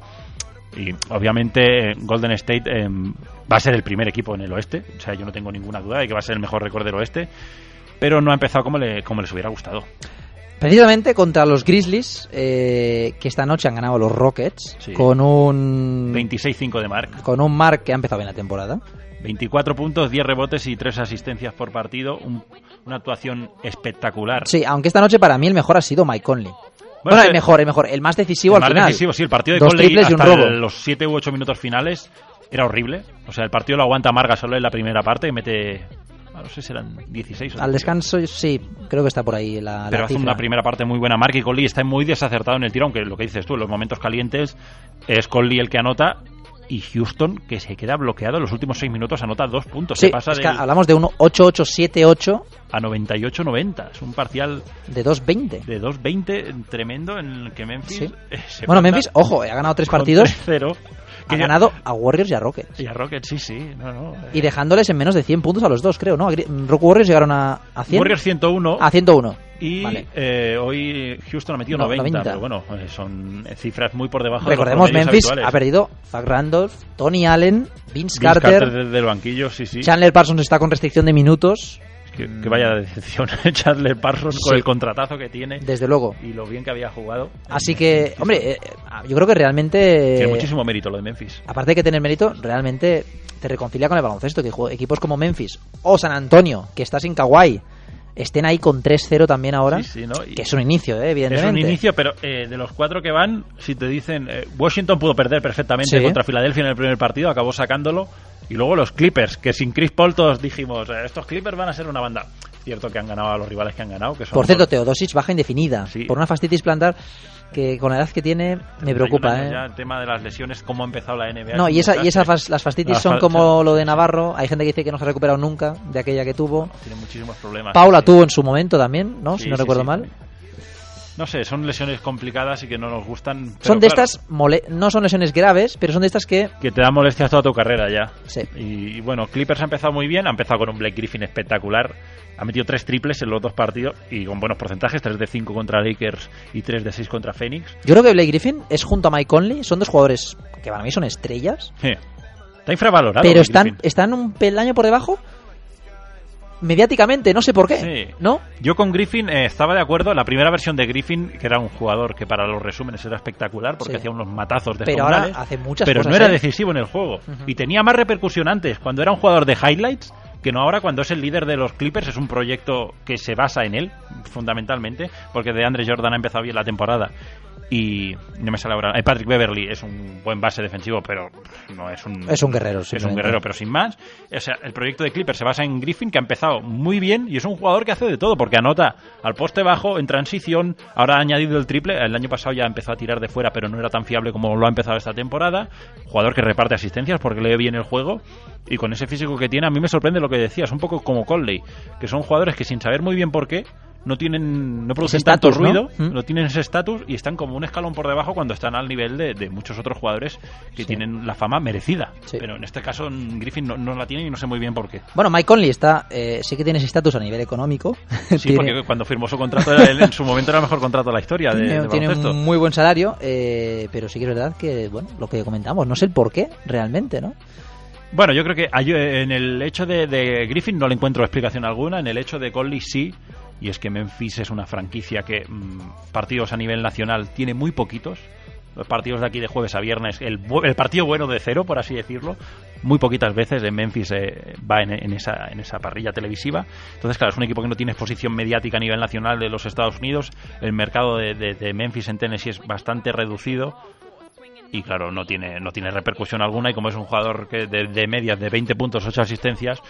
Y obviamente eh, Golden State eh, va a ser el primer equipo en el oeste. O sea, yo no tengo ninguna duda de que va a ser el mejor récord del oeste. Pero no ha empezado como, le, como les hubiera gustado. Precisamente contra los Grizzlies, eh, que esta noche han ganado los Rockets, Sí. con un 26-5 de Mark. con un Mark que ha empezado bien la temporada. 24 puntos, 10 rebotes y 3 asistencias por partido. Un- una actuación espectacular. Sí, aunque esta noche para mí el mejor ha sido Mike Conley. Bueno, Bueno, el mejor, el mejor, el más decisivo El al más final. decisivo, sí, el partido de Dos Conley triples y un hasta robo. los 7 u 8 minutos finales era horrible. O sea, el partido lo aguanta Marga solo en la primera parte y mete, no sé si eran 16 o Al 18. descanso, sí, creo que está por ahí la, la Pero hace cifra. una primera parte muy buena. Mark y Conley está muy desacertado en el tiro, aunque lo que dices tú, en los momentos calientes es Conley el que anota y Houston que se queda bloqueado en los últimos 6 minutos anota dos puntos. Sí, se pasa es que hablamos de un 8-8-7-8 a 98-90. Es un parcial de 2-20. de 2-20 tremendo en el que Memphis Sí. eh, se Bueno, Memphis, ojo, ha ganado tres partidos. 3-0. Ha Que ya- ganado a Warriors y a Rockets. Y a Rockets, sí, sí. No, no, eh. Y dejándoles en menos de 100 puntos a los dos, creo, ¿no? Rock Warriors llegaron a, a 100. Warriors 101 A 101. y Vale. eh, hoy Houston ha metido No, 90, 90. pero bueno, eh, son cifras muy por debajo Recordemos, de los Memphis habituales. ha perdido Zach Randolph, Tony Allen, Vince, Vince Carter, Carter desde el banquillo, sí, sí. Chandler Parsons está con restricción de minutos, Que, que vaya decepción [LAUGHS] Chandler Parsons con Sí. el contratazo que tiene desde luego. y lo bien que había jugado. Así que, hombre, eh, yo creo que realmente... Tiene muchísimo mérito lo de Memphis. aparte de que tener mérito, realmente te reconcilia con el baloncesto, que equipos como Memphis o San Antonio, que está sin Kawhi, estén ahí con 3-0 también ahora, Sí, sí, ¿no? Y- que es un inicio, eh, Es evidentemente. un inicio, pero eh, de los cuatro que van, si te dicen, eh, Washington pudo perder perfectamente Sí. contra Filadelfia en el primer partido, acabó sacándolo, y luego los Clippers, que sin Chris Paul todos dijimos, eh, estos Clippers van a ser una banda. Cierto que han ganado a los rivales que han ganado, que son Por cierto, los- Teodosic baja indefinida Sí. por una fascitis plantar que con la edad que tiene me 31 preocupa, ¿eh? ya, el tema de las lesiones, cómo ha empezado la NBA. No, y esa, y esas fas- las fascitis Las son fa- como lo de Navarro. Hay gente que dice que no se ha recuperado nunca de aquella que tuvo. Tiene muchísimos problemas. Paula Sí. tuvo en su momento también, ¿no? Sí, si no sí, recuerdo sí. mal. No sé, son lesiones complicadas y que no nos gustan. pero son de claro, estas, mole- no son lesiones graves, pero son de estas que... Que te dan molestias toda tu carrera ya. Sí. Y, y bueno, Clippers ha empezado muy bien, ha empezado con un Blake Griffin espectacular. Ha metido tres triples en los dos partidos y con buenos porcentajes, 3 de 5 contra Lakers y 3 de 6 contra Phoenix. Yo creo que Blake Griffin es junto a Mike Conley, son dos jugadores que para mí son estrellas, Sí. Está infravalorado. pero están, Griffin. están un peldaño por debajo mediáticamente, no sé por qué, Sí. ¿no? Yo con Griffin eh, estaba de acuerdo. La primera versión de Griffin, que era un jugador que para los resúmenes era espectacular porque Sí. hacía unos matazos de Pero ahora hace muchas pero cosas, no era ¿eh? decisivo en el juego. Y tenía más repercusión antes, cuando era un jugador de highlights, que no ahora cuando es el líder de los Clippers. Es un proyecto que se basa en él, fundamentalmente, porque de Andre Jordan ha empezado bien la temporada. Y no me sale ahora. eh, Patrick Beverly es un buen base defensivo, pero no es un. Es un guerrero, Es un guerrero, pero sin más. O sea, el proyecto de Clippers se basa en Griffin, que ha empezado muy bien y es un jugador que hace de todo, porque anota al poste bajo, en transición, ahora ha añadido el triple. El año pasado ya empezó a tirar de fuera, pero no era tan fiable como lo ha empezado esta temporada. Jugador que reparte asistencias porque lee bien el juego. Y con ese físico que tiene, a mí me sorprende lo que decías, un poco como Conley, que son jugadores que sin saber muy bien por qué, no tienen no producen tanto ruido, Mm. no tienen ese estatus y están como un escalón por debajo cuando están al nivel de, de muchos otros jugadores que tienen la fama merecida. Sí. Pero en este caso mm, Griffin no, no la tiene y no sé muy bien por qué. Bueno, Mike Conley está, eh, sí que tiene ese estatus a nivel económico. [LAUGHS] Sí, Tiene- porque cuando firmó su contrato el- en su momento era el mejor contrato de la historia de, tiene, de tiene baloncesto. un muy buen salario, eh, pero sí que es verdad que, bueno, lo que comentamos, no sé el por qué realmente, ¿no? Bueno, yo creo que hay- en el hecho de, de Griffin no le encuentro explicación alguna, en el hecho de Conley sí, y es que Memphis es una franquicia que mm, partidos a nivel nacional tiene muy poquitos. Los partidos de aquí de jueves a viernes, el, el partido bueno de cero, por así decirlo, muy poquitas veces en Memphis eh, va en, en esa, en esa parrilla televisiva. Entonces, claro, es un equipo que no tiene exposición mediática a nivel nacional de los Estados Unidos. El mercado de, de- de Memphis en Tennessee es bastante reducido y claro, no tiene, no tiene repercusión alguna y como es un jugador que de, de medias de 20 puntos, 8 asistencias,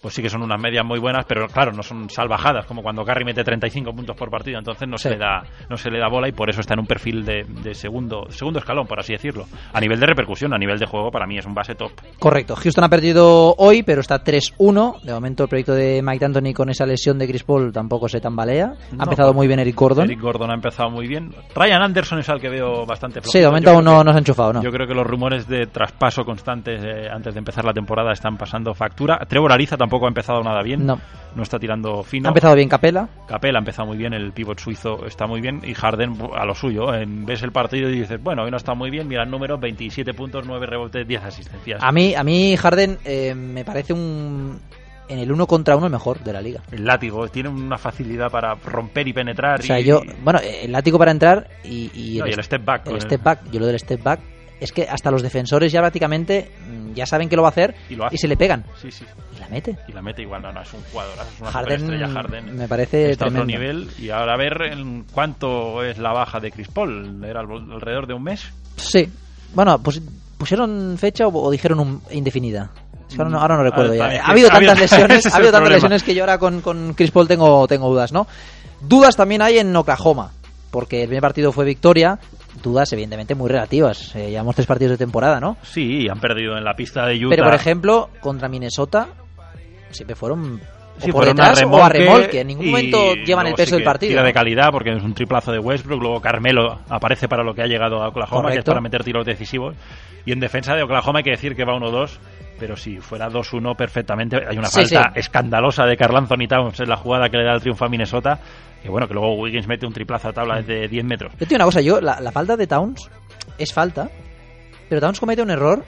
pues sí que son unas medias muy buenas, pero claro, no son salvajadas, como cuando Curry mete 35 puntos por partido, entonces no se le da no se le da bola y por eso está en un perfil de, de segundo segundo escalón, por así decirlo. A nivel de repercusión, a nivel de juego, para mí es un base top. Correcto. Houston ha perdido hoy, pero está 3-1. De momento el proyecto de Mike D'Antoni con esa lesión de Chris Paul tampoco se tambalea. Ha No, empezado muy bien Eric Gordon. Eric Gordon ha empezado muy bien. Ryan Anderson es al que veo bastante Sí, de flojito. momento aún creo no, que- no se ha enchufado, ¿no? Yo creo que los rumores de traspaso constantes eh, antes de empezar la temporada están pasando factura. Trevor Ariza tampoco ha empezado nada bien. No. No está tirando fino. Ha empezado bien Capela. Capela ha empezado muy bien, el pívot suizo está muy bien y Harden a lo suyo. eh, ves el partido y dices, bueno, hoy no está muy bien, mira el número, 27 puntos, 9 rebotes, 10 asistencias. A mí, a mí Harden eh, me parece un... En el uno contra uno mejor de la liga. El látigo tiene una facilidad para romper y penetrar. O sea, y- yo... Bueno, el látigo para entrar y, y No, y el step back, El el- step back. Yo lo del step back es que hasta los defensores ya prácticamente mm, ya saben que lo va a hacer Y lo se le pegan. Sí, sí. Y la mete. Y la mete igual, no, no, es un jugador, es una Harden superestrella Harden. me parece Está a otro tremendo. nivel y ahora a ver en cuánto es la baja de Chris Paul. ¿Era al- alrededor de un mes? Sí. Bueno, pues pusieron fecha o, o dijeron un- indefinida. Ahora, no, ahora no recuerdo ya. también, Ha habido ha habido- tantas [LAUGHS] lesiones, ha habido tantas problema. lesiones que yo ahora con, con Chris Paul tengo, tengo dudas, ¿no? Dudas también hay en Oklahoma, porque el primer partido fue victoria. Dudas, evidentemente, muy relativas. Eh, llevamos tres partidos de temporada, ¿no? Sí, han perdido en la pista de Utah. Pero, por ejemplo, contra Minnesota siempre fueron o Sí, por fueron detrás a o a remolque. En ningún momento llevan el peso sí del partido. Tira de calidad porque es un triplazo de Westbrook. Luego Carmelo aparece para lo que ha llegado a Oklahoma, que es Correcto. para meter tiros decisivos. Y en defensa de Oklahoma hay que decir que va 1-2. Pero si fuera 2-1 perfectamente, hay una Sí, falta sí. escandalosa de Carl Anthony Towns en la jugada que le da el triunfo a Minnesota. Que bueno, que luego Wiggins mete un triplazo a tabla de 10 metros. Yo te digo una cosa, yo, la, la falta de Towns es falta, pero Towns comete un error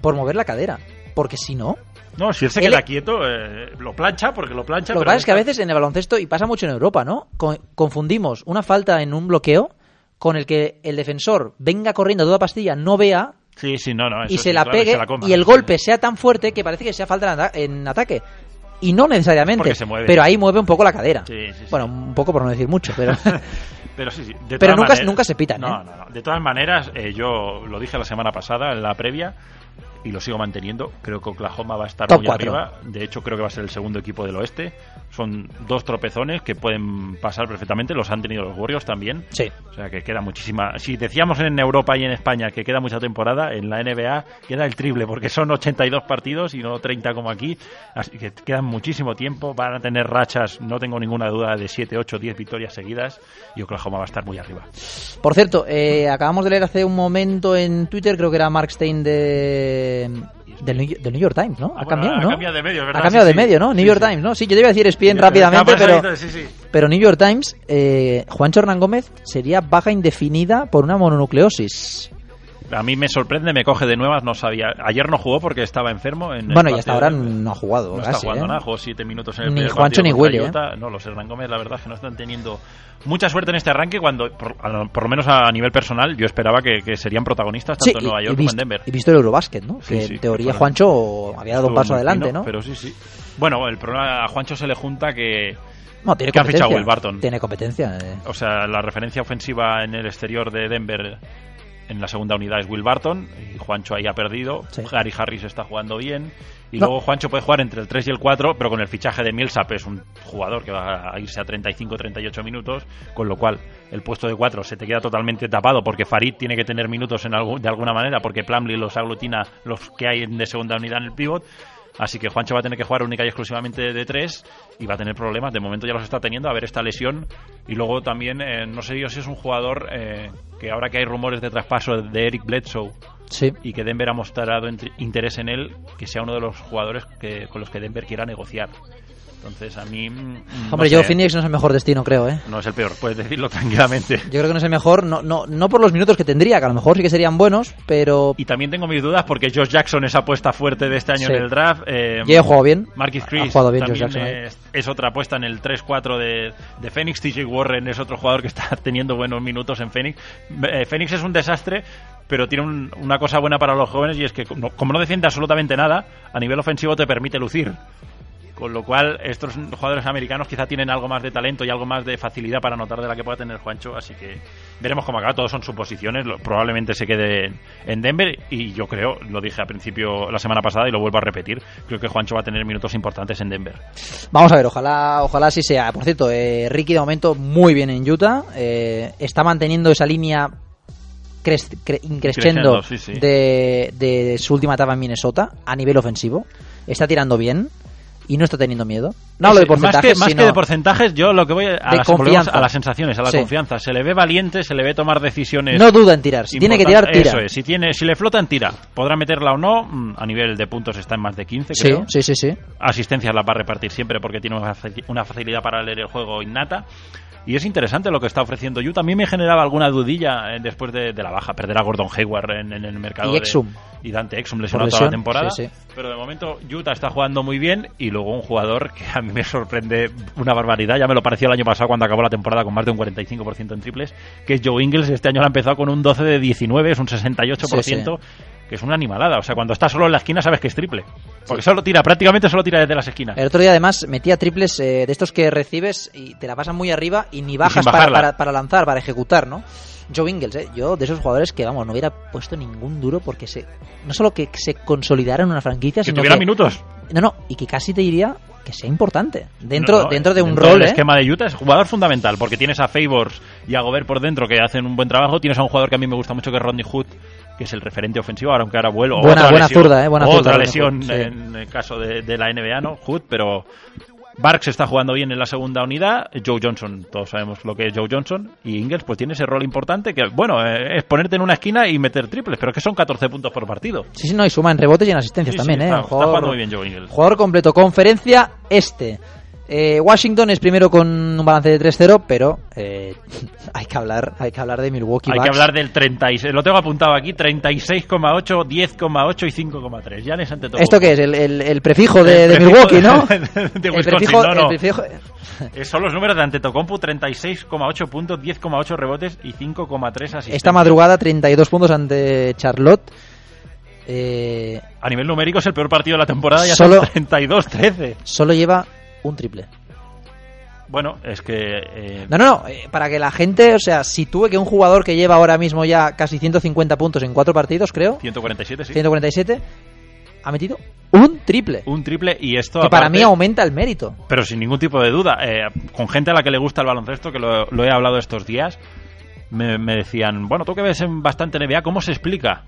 por mover la cadera. Porque si no, No, si él se Él- queda quieto, eh, lo plancha porque lo plancha. lo que pasa es que a veces en el baloncesto, y pasa mucho en Europa, ¿no? Co- confundimos una falta en un bloqueo con el que el defensor venga corriendo a toda pastilla, no vea Sí, sí, no, no. y se sí, la claro, pegue se y el golpe sea tan fuerte que parece que sea falta en ata- en ataque. Y no necesariamente, Porque se mueve. pero ahí mueve un poco la cadera. Sí, sí, sí. Bueno, un poco por no decir mucho, [LAUGHS] pero... Pero sí, sí. de Pero nunca- maneras- nunca se pitan, No, ¿eh? no, no. De todas maneras, eh, yo lo dije la semana pasada en la previa y lo sigo manteniendo. Creo que Oklahoma va a estar Top muy arriba. De hecho, creo que va a ser el segundo equipo del oeste. Son dos tropezones que pueden pasar perfectamente. Los han tenido los Warriors también. Sí. O sea que queda muchísima. Si decíamos en Europa y en España que queda mucha temporada, en la NBA queda el triple porque son 82 partidos y no 30 como aquí. Así que quedan muchísimo tiempo. Van a tener rachas, no tengo ninguna duda, de 7, 8, 10 victorias seguidas y Oklahoma va a estar muy arriba. Por cierto, eh, acabamos de leer hace un momento en Twitter, creo que era Mark Stein de, del, New, del New York Times, ¿no? Ha Ah, bueno, cambiado, ha ¿no? cambiado de medio, ¿verdad? Ha cambiado Sí, de medio, ¿no? New York sí. Times, ¿no? Sí, yo te iba a decir ESPN rápidamente, pero, pero New York Times, eh, Juancho Hernán Gómez sería baja indefinida por una mononucleosis. A mí me sorprende, me coge de nuevas, no sabía. Ayer no jugó porque estaba enfermo. En Bueno, y hasta ahora no ha jugado. No está jugando ¿eh? nada, jugó 7 minutos en el Ni Juancho ni Willy, ¿eh? No, los Hernán Gómez, la verdad es que no están teniendo mucha suerte en este arranque cuando, por, lo menos a nivel personal, yo esperaba que, que serían protagonistas Sí, tanto en Nueva York como en Denver. y visto el Eurobasket, ¿no? Sí, que sí, en teoría que Juancho había dado un paso adelante, fino, ¿no? Pero sí, sí. Bueno, el problema a Juancho se le junta que, No, tiene que ha fichado competencia. Will Barton. Tiene competencia. eh. O sea, la referencia ofensiva en el exterior de Denver en la segunda unidad es Will Barton y Juancho ahí ha perdido. Sí. Gary Harris está jugando bien. Y No. luego Juancho puede jugar entre el 3 y el 4, pero con el fichaje de Millsap es un jugador que va a irse a 35-38 minutos, con lo cual el puesto de 4 se te queda totalmente tapado porque Farid tiene que tener minutos en de alguna manera porque Plumlee los aglutina los que hay de segunda unidad en el pivot. Así que Juancho va a tener que jugar única y exclusivamente de tres y va a tener problemas. De momento ya los está teniendo a ver esta lesión. Y luego también, eh, no sé yo si es un jugador eh, que ahora que hay rumores de traspaso de Eric Bledsoe Sí. y que Denver ha mostrado int- interés en él, que sea uno de los jugadores que, con los que Denver quiera negociar. Entonces a mí... mm, no Hombre, sé, yo Phoenix no es el mejor destino, creo, ¿eh? No es el peor, puedes decirlo [LAUGHS] tranquilamente. Yo creo que no es el mejor, no, no, no por los minutos que tendría, que a lo mejor sí que serían buenos, pero Y también tengo mis dudas porque Josh Jackson es apuesta fuerte de este año Sí. en el draft. Eh, Ya he jugado bien. Marquis Ha Chris jugado bien Josh también Jackson ahí. es, es otra apuesta en el 3-4 de, de Phoenix. TJ Warren es otro jugador que está [LAUGHS] teniendo buenos minutos en Phoenix. Eh, Phoenix es un desastre, pero tiene un- una cosa buena para los jóvenes y es que como no defiende absolutamente nada, a nivel ofensivo te permite lucir. Con lo cual, estos jugadores americanos quizá tienen algo más de talento y algo más de facilidad para anotar de la que pueda tener Juancho. Así que veremos cómo acaba. Todos son suposiciones. Probablemente se quede en- en Denver. Y yo creo, lo dije al principio la semana pasada y lo vuelvo a repetir, creo que Juancho va a tener minutos importantes en Denver. Vamos a ver, ojalá, ojalá así sea. Por cierto, eh, Ricky de momento muy bien en Utah. eh, está manteniendo esa línea sí, sí. De, de su última etapa en Minnesota a nivel ofensivo. Está tirando bien y no está teniendo miedo. No hablo de más porcentajes, que, más sino que de porcentajes, yo lo que voy a, a las, a las sensaciones, a la Sí. confianza. Se le ve valiente, se le ve tomar decisiones. no duda en tirar. Si tiene que tirar, tira. Eso es, si, tiene, si le flotan, tira. Podrá meterla o no. mm, A nivel de puntos está en más de 15, Sí, creo. sí, sí, sí. Asistencias la va a repartir siempre porque tiene una facilidad para leer el juego innata. Y es interesante lo que está ofreciendo Utah. A mí me generaba alguna dudilla eh, después de, de la baja, perder a Gordon Hayward en, en el mercado. Y de- Exum. y Dante Exum lesionado toda la temporada. sí, sí. Pero de momento Utah está jugando muy bien y luego un jugador que a mí me sorprende una barbaridad. Ya me lo pareció el año pasado cuando acabó la temporada con más de un 45% en triples, que es Joe Ingles. Este año lo ha empezado con un 12 de 19, es un 68%. Que es una animalada, o sea, cuando está solo en la esquina sabes que es triple. Porque solo tira, prácticamente solo tira desde las esquinas. El otro día además metía triples eh, de estos que recibes y te la pasan muy arriba y ni bajas para, bajarla. para, para lanzar, para ejecutar, ¿no? Joe Ingles, ¿eh? yo de esos jugadores que, vamos, no hubiera puesto ningún duro porque se no solo que se consolidara en una franquicia, Que sino tuviera que, minutos. No, no, y que casi te diría que sea importante dentro, No, no, dentro de un dentro rol, del ¿eh? esquema de Utah es jugador fundamental porque tienes a Favors y a Gobert por dentro que hacen un buen trabajo. Tienes a un jugador que a mí me gusta mucho que es Rodney Hood, que es el referente ofensivo, aunque ahora vuelo. Buena- otra buena lesión, zurda, ¿eh? Buena otra zurda, lesión Hood, sí. en el caso de, de la NBA, ¿no? Hood, pero Barks está jugando bien en la segunda unidad. Joe Johnson, todos sabemos lo que es Joe Johnson. Y Ingles, pues tiene ese rol importante que, bueno, eh, es ponerte en una esquina y meter triples, pero que son 14 puntos por partido. Sí, sí, no, y suma en rebotes y en asistencias Sí, también, sí, ¿eh? está- jugando muy bien Joe Ingles. Jugador completo. Conferencia este. Eh, Washington es primero con un balance de 3-0, pero eh, [LAUGHS] hay que hablar hay que hablar de Milwaukee Hay que Bucks. hablar del 36, lo tengo apuntado aquí, 36,8, 10,8 y 5,3. Ya les ante todo. ¿Esto qué es? El, el- el prefijo de, El de prefijo Milwaukee, ¿no? de- [LAUGHS] de El prefijo- no, no. prefijo- Eh, Son los números de Antetokounmpo, 36,8 puntos, 10,8 rebotes y 5,3 asistencias. Esta madrugada 32 puntos ante Charlotte. Eh, A nivel numérico es el peor partido de la temporada, ya Solo- son 32-13. solo lleva un triple. Bueno, es que... eh, No, no, no. eh, para que la gente, o sea, si tuve que un jugador que lleva ahora mismo ya casi 150 puntos en cuatro partidos, creo, 147, sí. 147, ha metido un triple. Un triple y esto... Que para mí aumenta el mérito. Pero sin ningún tipo de duda. eh, con gente a la que le gusta el baloncesto, que lo, lo he hablado estos días, me, me decían, bueno, tú que ves en bastante NBA, ¿cómo se explica?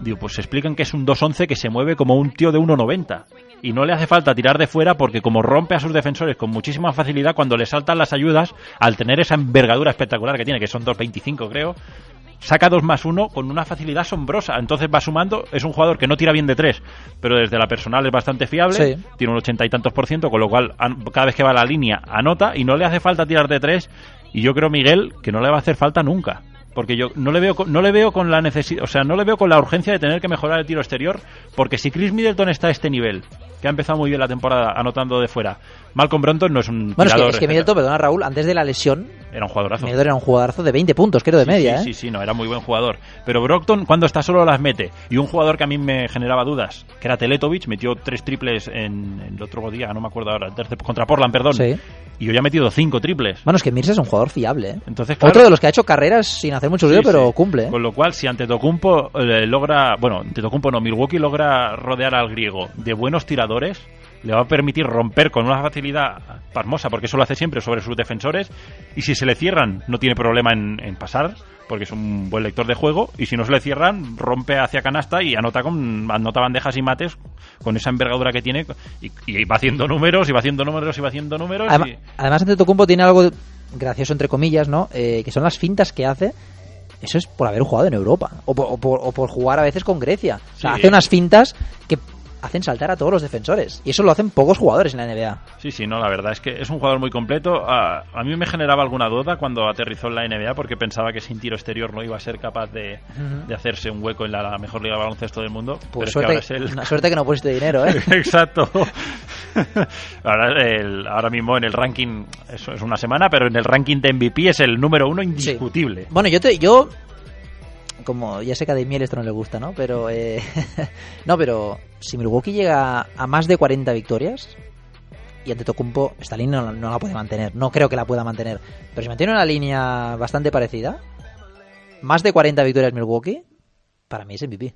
Digo, pues se explican que es un 2-11 que se mueve como un tío de 1,90. Y no le hace falta tirar de fuera porque como rompe a sus defensores con muchísima facilidad, cuando le saltan las ayudas, al tener esa envergadura espectacular que tiene, que son 2,25 creo, saca 2 más 1 con una facilidad asombrosa. Entonces va sumando, es un jugador que no tira bien de 3, pero desde la personal es bastante fiable, Sí. tiene un 80 y tantos por ciento, con lo cual cada vez que va a la línea anota y no le hace falta tirar de 3. Y yo creo, Miguel, que no le va a hacer falta nunca. Porque yo no le veo con- no le veo con la necesidad, o sea, no le veo con la urgencia de tener que mejorar el tiro exterior, porque si Chris Middleton está a este nivel, que ha empezado muy bien la temporada anotando de fuera, Malcolm Brogdon no es un Bueno, es que, es que Middleton, perdona Raúl, antes de la lesión, era un jugadorazo. Middleton era un jugadorazo de 20 puntos, creo, de Sí, media, sí, ¿eh? Sí, sí, no, era muy buen jugador. Pero Brockton, cuando está solo, las mete. Y un jugador que a mí me generaba dudas, que era Teletovic, metió tres triples en, en el otro día, no me acuerdo ahora, el tercer- contra Portland, perdón. Sí. Y yo ya he metido cinco triples. Bueno, es que Mirza es un jugador fiable, ¿eh? Entonces, claro, Otro de los que ha hecho carreras sin hacer mucho ruido, Sí, pero sí. cumple, ¿eh? Con lo cual, si Antetokounmpo eh, logra, bueno, Antetokounmpo no, Milwaukee logra rodear al griego de buenos tiradores, le va a permitir romper con una facilidad pasmosa, porque eso lo hace siempre sobre sus defensores, y si se le cierran, no tiene problema en, en pasar, porque es un buen lector de juego, y si no se le cierran, rompe hacia canasta y anota con anota bandejas y mates con esa envergadura que tiene, y, y va haciendo números, y va haciendo números, y va haciendo números. Además, y- además Antetokounmpo tiene algo gracioso, entre comillas, ¿no? Eh, que son las fintas que hace. Eso es por haber jugado en Europa. O por, o por- o por jugar a veces con Grecia. O sea, Sí. hace unas fintas que hacen saltar a todos los defensores. Y eso lo hacen pocos jugadores en la NBA. Sí, sí, no, la verdad es que es un jugador muy completo. A, a mí me generaba alguna duda cuando aterrizó en la NBA porque pensaba que sin tiro exterior no iba a ser capaz de, de hacerse un hueco en la, la mejor liga de baloncesto del mundo. pero Pues es que suerte, ahora es el- una suerte que no pusiste dinero, ¿eh? [LAUGHS] Exacto. [LAUGHS] ahora, el- ahora mismo en el ranking, eso es una semana, pero en el ranking de MVP es el número uno indiscutible. Bueno, yo te, yo como ya sé que a Damiel esto no le gusta, ¿no? Pero eh, [LAUGHS] no, pero si Milwaukee llega a más de 40 victorias, y Antetokounmpo esta línea no, no la puede mantener. No creo que la pueda mantener. Pero si mantiene una línea bastante parecida, más de 40 victorias Milwaukee, para mí es MVP.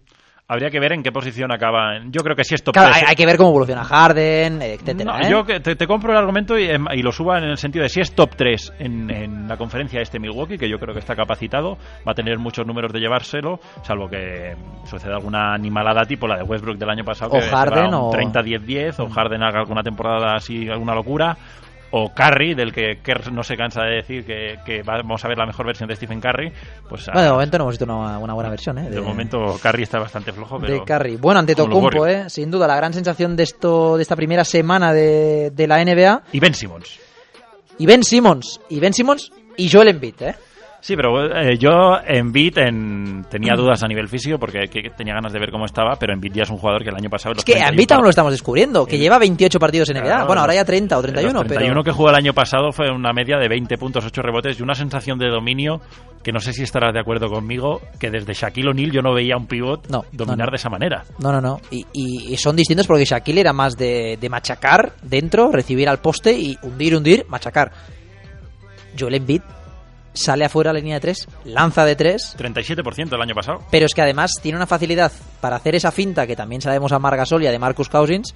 Habría que ver en qué posición acaba. Yo creo que sí es top Claro, 3. hay, hay que ver cómo evoluciona Harden, etcétera. No, ¿eh? Yo te, te compro el argumento y, em, y lo suba en el sentido de si es top 3 en, en la conferencia este Milwaukee, que yo creo que está capacitado, va a tener muchos números de llevárselo, salvo que suceda alguna animalada tipo la de Westbrook del año pasado, O que Harden o- 30-10-10, o Harden haga alguna temporada así, alguna locura. O Curry, del que Kerr no se cansa de decir que, que vamos a ver la mejor versión de Stephen Curry. Pues Bueno, de ah, momento no hemos visto una, una buena versión, ¿eh? de momento Curry está bastante flojo, pero de Curry. Bueno, ante Tocumpo. ¿eh? Sin duda, la gran sensación de esto de esta primera semana de, de la NBA. Y Ben Simmons. Y Ben Simmons. Y Ben Simmons y Joel Embiid, ¿eh? Sí, pero eh, yo en en, tenía dudas a nivel físico porque que- tenía ganas de ver cómo estaba, pero en Beat ya es un jugador que el año pasado... Es que a Embiid aún lo estamos descubriendo, que lleva 28 partidos en NBA. Claro, bueno, ahora ya 30 o 31, los 31 pero... que jugó el año pasado fue una media de 20 puntos, 8 rebotes y una sensación de dominio que no sé si estarás de acuerdo conmigo, que desde Shaquille O'Neal yo no veía a un pivot dominar no. de esa manera. No, no, no. Y, y- y son distintos porque Shaquille era más de, de machacar dentro, recibir al poste y hundir, hundir, machacar. Joel Embiid sale afuera a la línea de 3, lanza de 3, 37% el año pasado. pero es que además tiene una facilidad para hacer esa finta que también sabemos a Margasol y a de Marcus Cousins,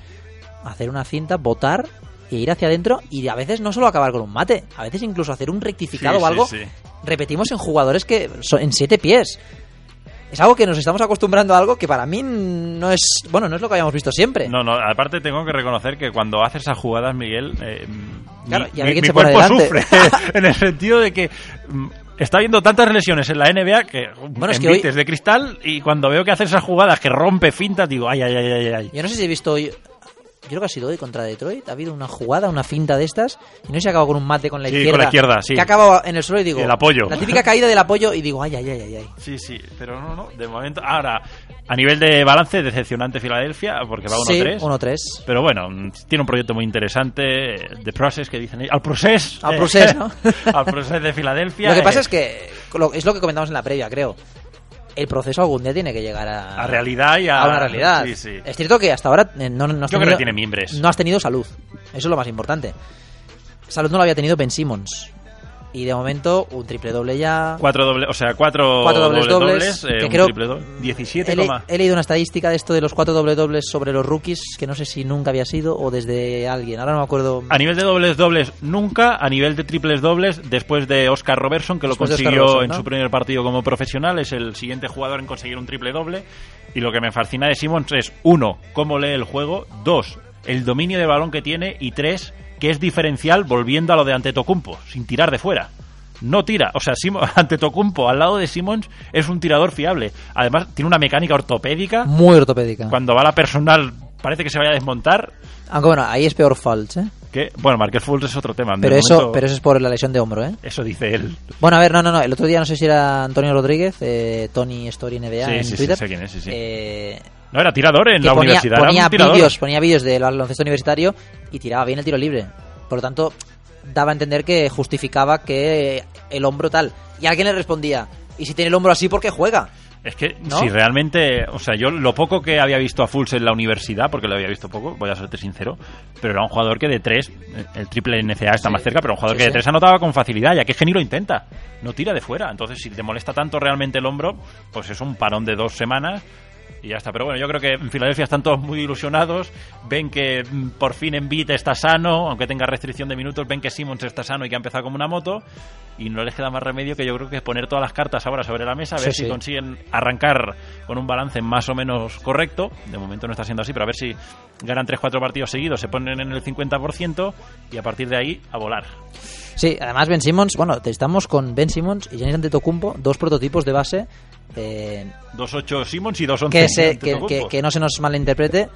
hacer una finta, botar e ir hacia adentro y a veces no solo acabar con un mate, a veces incluso hacer un rectificado Sí, o algo. sí. Repetimos en jugadores que son en siete pies. Es algo que nos estamos acostumbrando a algo que para mí no es, bueno, no es lo que habíamos visto siempre. No, no, aparte tengo que reconocer que cuando haces esas jugadas, Miguel, eh, Claro, mi, y a ver mi- quién mi se pone cuerpo sufre, [LAUGHS] en el sentido de que mm, está habiendo tantas lesiones en la NBA que Bueno, es que hoy- de cristal y cuando veo que hace esas jugadas que rompe fintas, digo, ay, ay, ay, ay, ay. Yo no sé si he visto hoy. Yo creo que ha sido hoy contra Detroit. Ha habido una jugada, una finta de estas. Y no sé si ha acabado con un mate con la Sí, izquierda. con la izquierda, sí. Que ha acabado en el suelo y digo. El apoyo. La típica caída del apoyo y digo, ay, ay, ay, ay. ay. Sí, sí, pero no, no, de momento. Ahora, a nivel de balance, decepcionante Filadelfia, porque va 1-3. Sí, 1-3. Pero bueno, tiene un proyecto muy interesante. eh, The Process, que dicen. Al Process. Al eh, Process, ¿no? [LAUGHS] al Process de Filadelfia. Lo que pasa eh, es que. es lo que comentamos en la previa, creo. El proceso algún día tiene que llegar a. A realidad y a- una realidad. sí, sí. Es cierto que hasta ahora eh, no, no has Yo creo tenido- que tiene mimbres. No has tenido salud. Eso es lo más importante. Salud no lo había tenido Ben Simmons. Y de momento, un triple doble ya. Cuatro doble, o sea, cuatro, Cuatro dobles dobles, eh, que creo- triple doble. 17, He, he leído una estadística de esto de los cuatro doble dobles sobre los rookies, que no sé si nunca había sido o desde alguien. Ahora no me acuerdo. A nivel de dobles dobles, nunca. A nivel de triples dobles, después de Oscar Robertson, que Después de lo consiguió Robertson, en ¿no? su primer partido como profesional, es el siguiente jugador en conseguir un triple doble. Y lo que me fascina de Simmons es, uno, cómo lee el juego, dos, el dominio de balón que tiene, y tres, que es diferencial volviendo a lo de Antetokounmpo, sin tirar de fuera. No tira, o sea, [LAUGHS] Antetokounmpo al lado de Simmons es un tirador fiable. Además, tiene una mecánica ortopédica. Muy ortopédica. Cuando va la personal, parece que se vaya a desmontar. Aunque bueno, ahí es peor Fultz, ¿eh? Bueno, Marquez Fultz es otro tema. Pero eso, momento- pero eso es por la lesión de hombro, ¿eh? Eso dice él. Bueno, a ver, no, no, no. El otro día no sé si era Antonio Rodríguez, eh, Tony Story NBA Sí, en sí, sí, Twitter. sé quién es, sí, sí. eh, No, era tirador en la ponía, universidad. ponía vídeos, ponía vídeos del baloncesto universitario y tiraba bien el tiro libre. Por lo tanto, daba a entender que justificaba que el hombro tal. Y alguien le respondía, ¿y si tiene el hombro así, por qué juega? Es que ¿No? si realmente, o sea, yo lo poco que había visto a Fultz en la universidad, porque lo había visto poco, voy a serte sincero, pero era un jugador que de tres, el triple NCA está más cerca, pero un jugador Sí, que de sí. tres anotaba con facilidad, ya que es que ni lo intenta, no tira de fuera. Entonces, si te molesta tanto realmente el hombro, pues es un parón de dos semanas y ya está. Pero bueno, yo creo que en Filadelfia están todos muy ilusionados, ven que mm, por fin Embiid está sano, aunque tenga restricción de minutos, ven que Simmons está sano y que ha empezado como una moto, y no les queda más remedio que yo creo que poner todas las cartas ahora sobre la mesa, a ver Sí, si sí. consiguen arrancar con un balance más o menos correcto. De momento no está siendo así, pero a ver si ganan 3-4 partidos seguidos, se ponen en el 50% y a partir de ahí a volar. Sí, además Ben Simmons, bueno, estamos con Ben Simmons y Giannis Antetokounmpo, dos prototipos de base eh, 2-8 Simmons y 2-11 que, se, que, que- que no se nos malinterprete,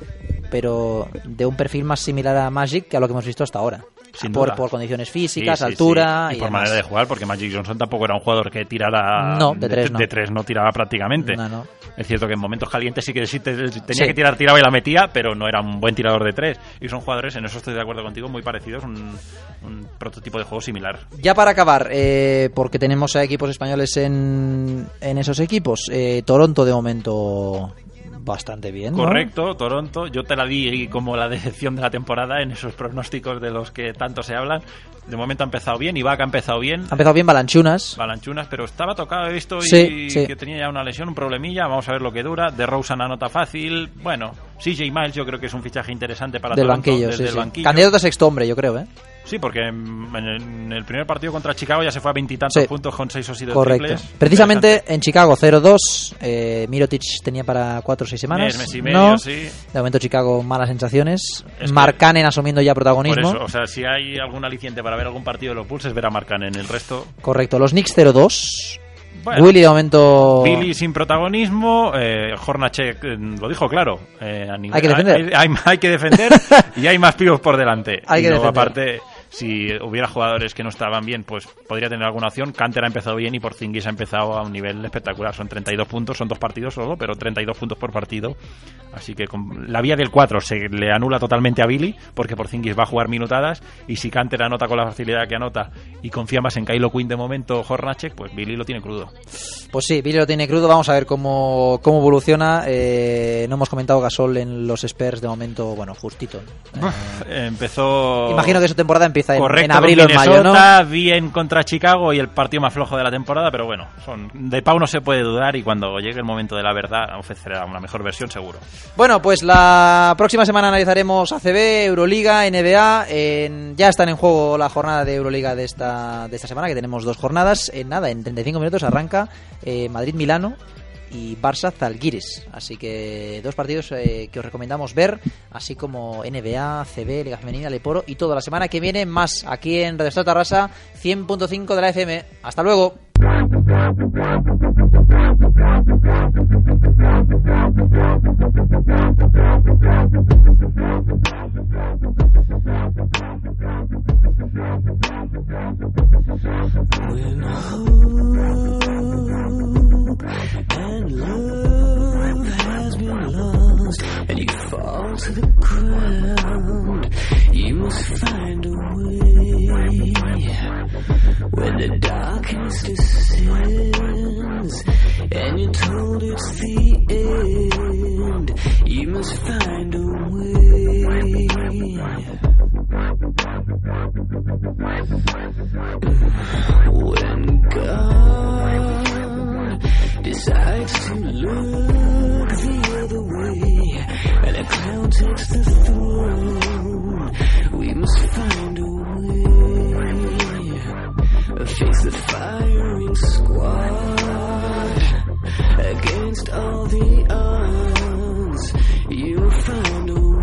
pero de un perfil más similar a Magic que a lo que hemos visto hasta ahora. Sin por, duda. por condiciones físicas, Sí, sí, altura sí. y, y, por demás. manera de jugar, porque Magic Johnson tampoco era un jugador que tirara No, de tres no. de tres no tiraba prácticamente. No, no. Es cierto que en momentos calientes sí que sí te- tenía que tirar, tiraba y la metía, pero no era un buen tirador de tres. Y son jugadores, en eso estoy de acuerdo contigo, muy parecidos, un, un prototipo de juego similar. Ya para acabar, eh, porque tenemos a equipos españoles en, en esos equipos, eh, Toronto de momento bastante bien. ¿no? Correcto, Toronto. Yo te la di como la decepción de la temporada en esos pronósticos de los que tanto se hablan. De momento ha empezado bien, Ibaka ha empezado bien. Ha empezado bien Balanchunas. Balanchunas, pero estaba tocado, he visto, y Sí, que tenía ya una lesión, un problemilla. Vamos a ver lo que dura. De Rosen anota fácil. Bueno, CJ Miles yo creo que es un fichaje interesante para Del Toronto, banquillo, desde sí, el banquillo. Candidato a sexto hombre, yo creo, ¿eh? Sí, porque en en el, primer partido contra Chicago ya se fue a veintitantos Sí. puntos con seis o siete Correcto. triples. Precisamente en Chicago 0-2, eh, Mirotic tenía para 4 o 6 semanas. Mes, mes y medio, no. sí. De momento Chicago malas sensaciones. Es que- Marcanen asumiendo ya Por protagonismo. eso, o sea, si hay algún aliciente para ver algún partido de los Bulls es ver a Marcan en el resto. Correcto. Los Knicks 0-2. Bueno. Willy de momento... Billy sin protagonismo, eh, Hornacek eh, lo dijo claro. eh, a nivel- Hay que defender. Hay, hay- hay que defender [LAUGHS] y hay más pibos por delante. Hay y que luego, defender. aparte, si hubiera jugadores que no estaban bien, pues podría tener alguna opción. Canter ha empezado bien y Porzingis ha empezado a un nivel espectacular. Son 32 puntos, son dos partidos solo, pero 32 puntos por partido. Así que con la vía del 4 se le anula totalmente a Billy, porque Porzingis va a jugar minutadas. Y si Canter anota con la facilidad que anota y confía más en Kylo Quinn de momento Hornacek, pues Billy lo tiene crudo. Pues sí, Billy lo tiene crudo. Vamos a ver cómo, cómo evoluciona. Eh, no hemos comentado Gasol en los Spurs de momento, bueno, justito. Eh, Empezó. Imagino que su temporada empieza en, Correcto, en abril o en mayo, bien contra Chicago y el partido más flojo de la temporada, pero bueno, son de Pau no se puede dudar y cuando llegue el momento de la verdad ofrecerá una mejor versión seguro. Bueno, pues la próxima semana analizaremos ACB, Euroliga, NBA. En- ya están en juego la jornada de Euroliga de esta, de esta semana, que tenemos dos jornadas. En nada, en 35 minutos arranca eh, Madrid-Milano y Barça-Zalgiris. Así que dos partidos eh, que os recomendamos ver, así como NBA, CB, Liga Femenina, Leporo y toda la semana que viene más aquí en Radio Estado Tarrasa 100.5 de la FM. Hasta luego. And love has been lost and you fall to the ground, you must find a way. When the darkness descends and you're told it's the end, you must find a way. When God decides to look the other way and a clown takes the throne, we must find a way. Face the firing squad against all the odds. You'll find a way.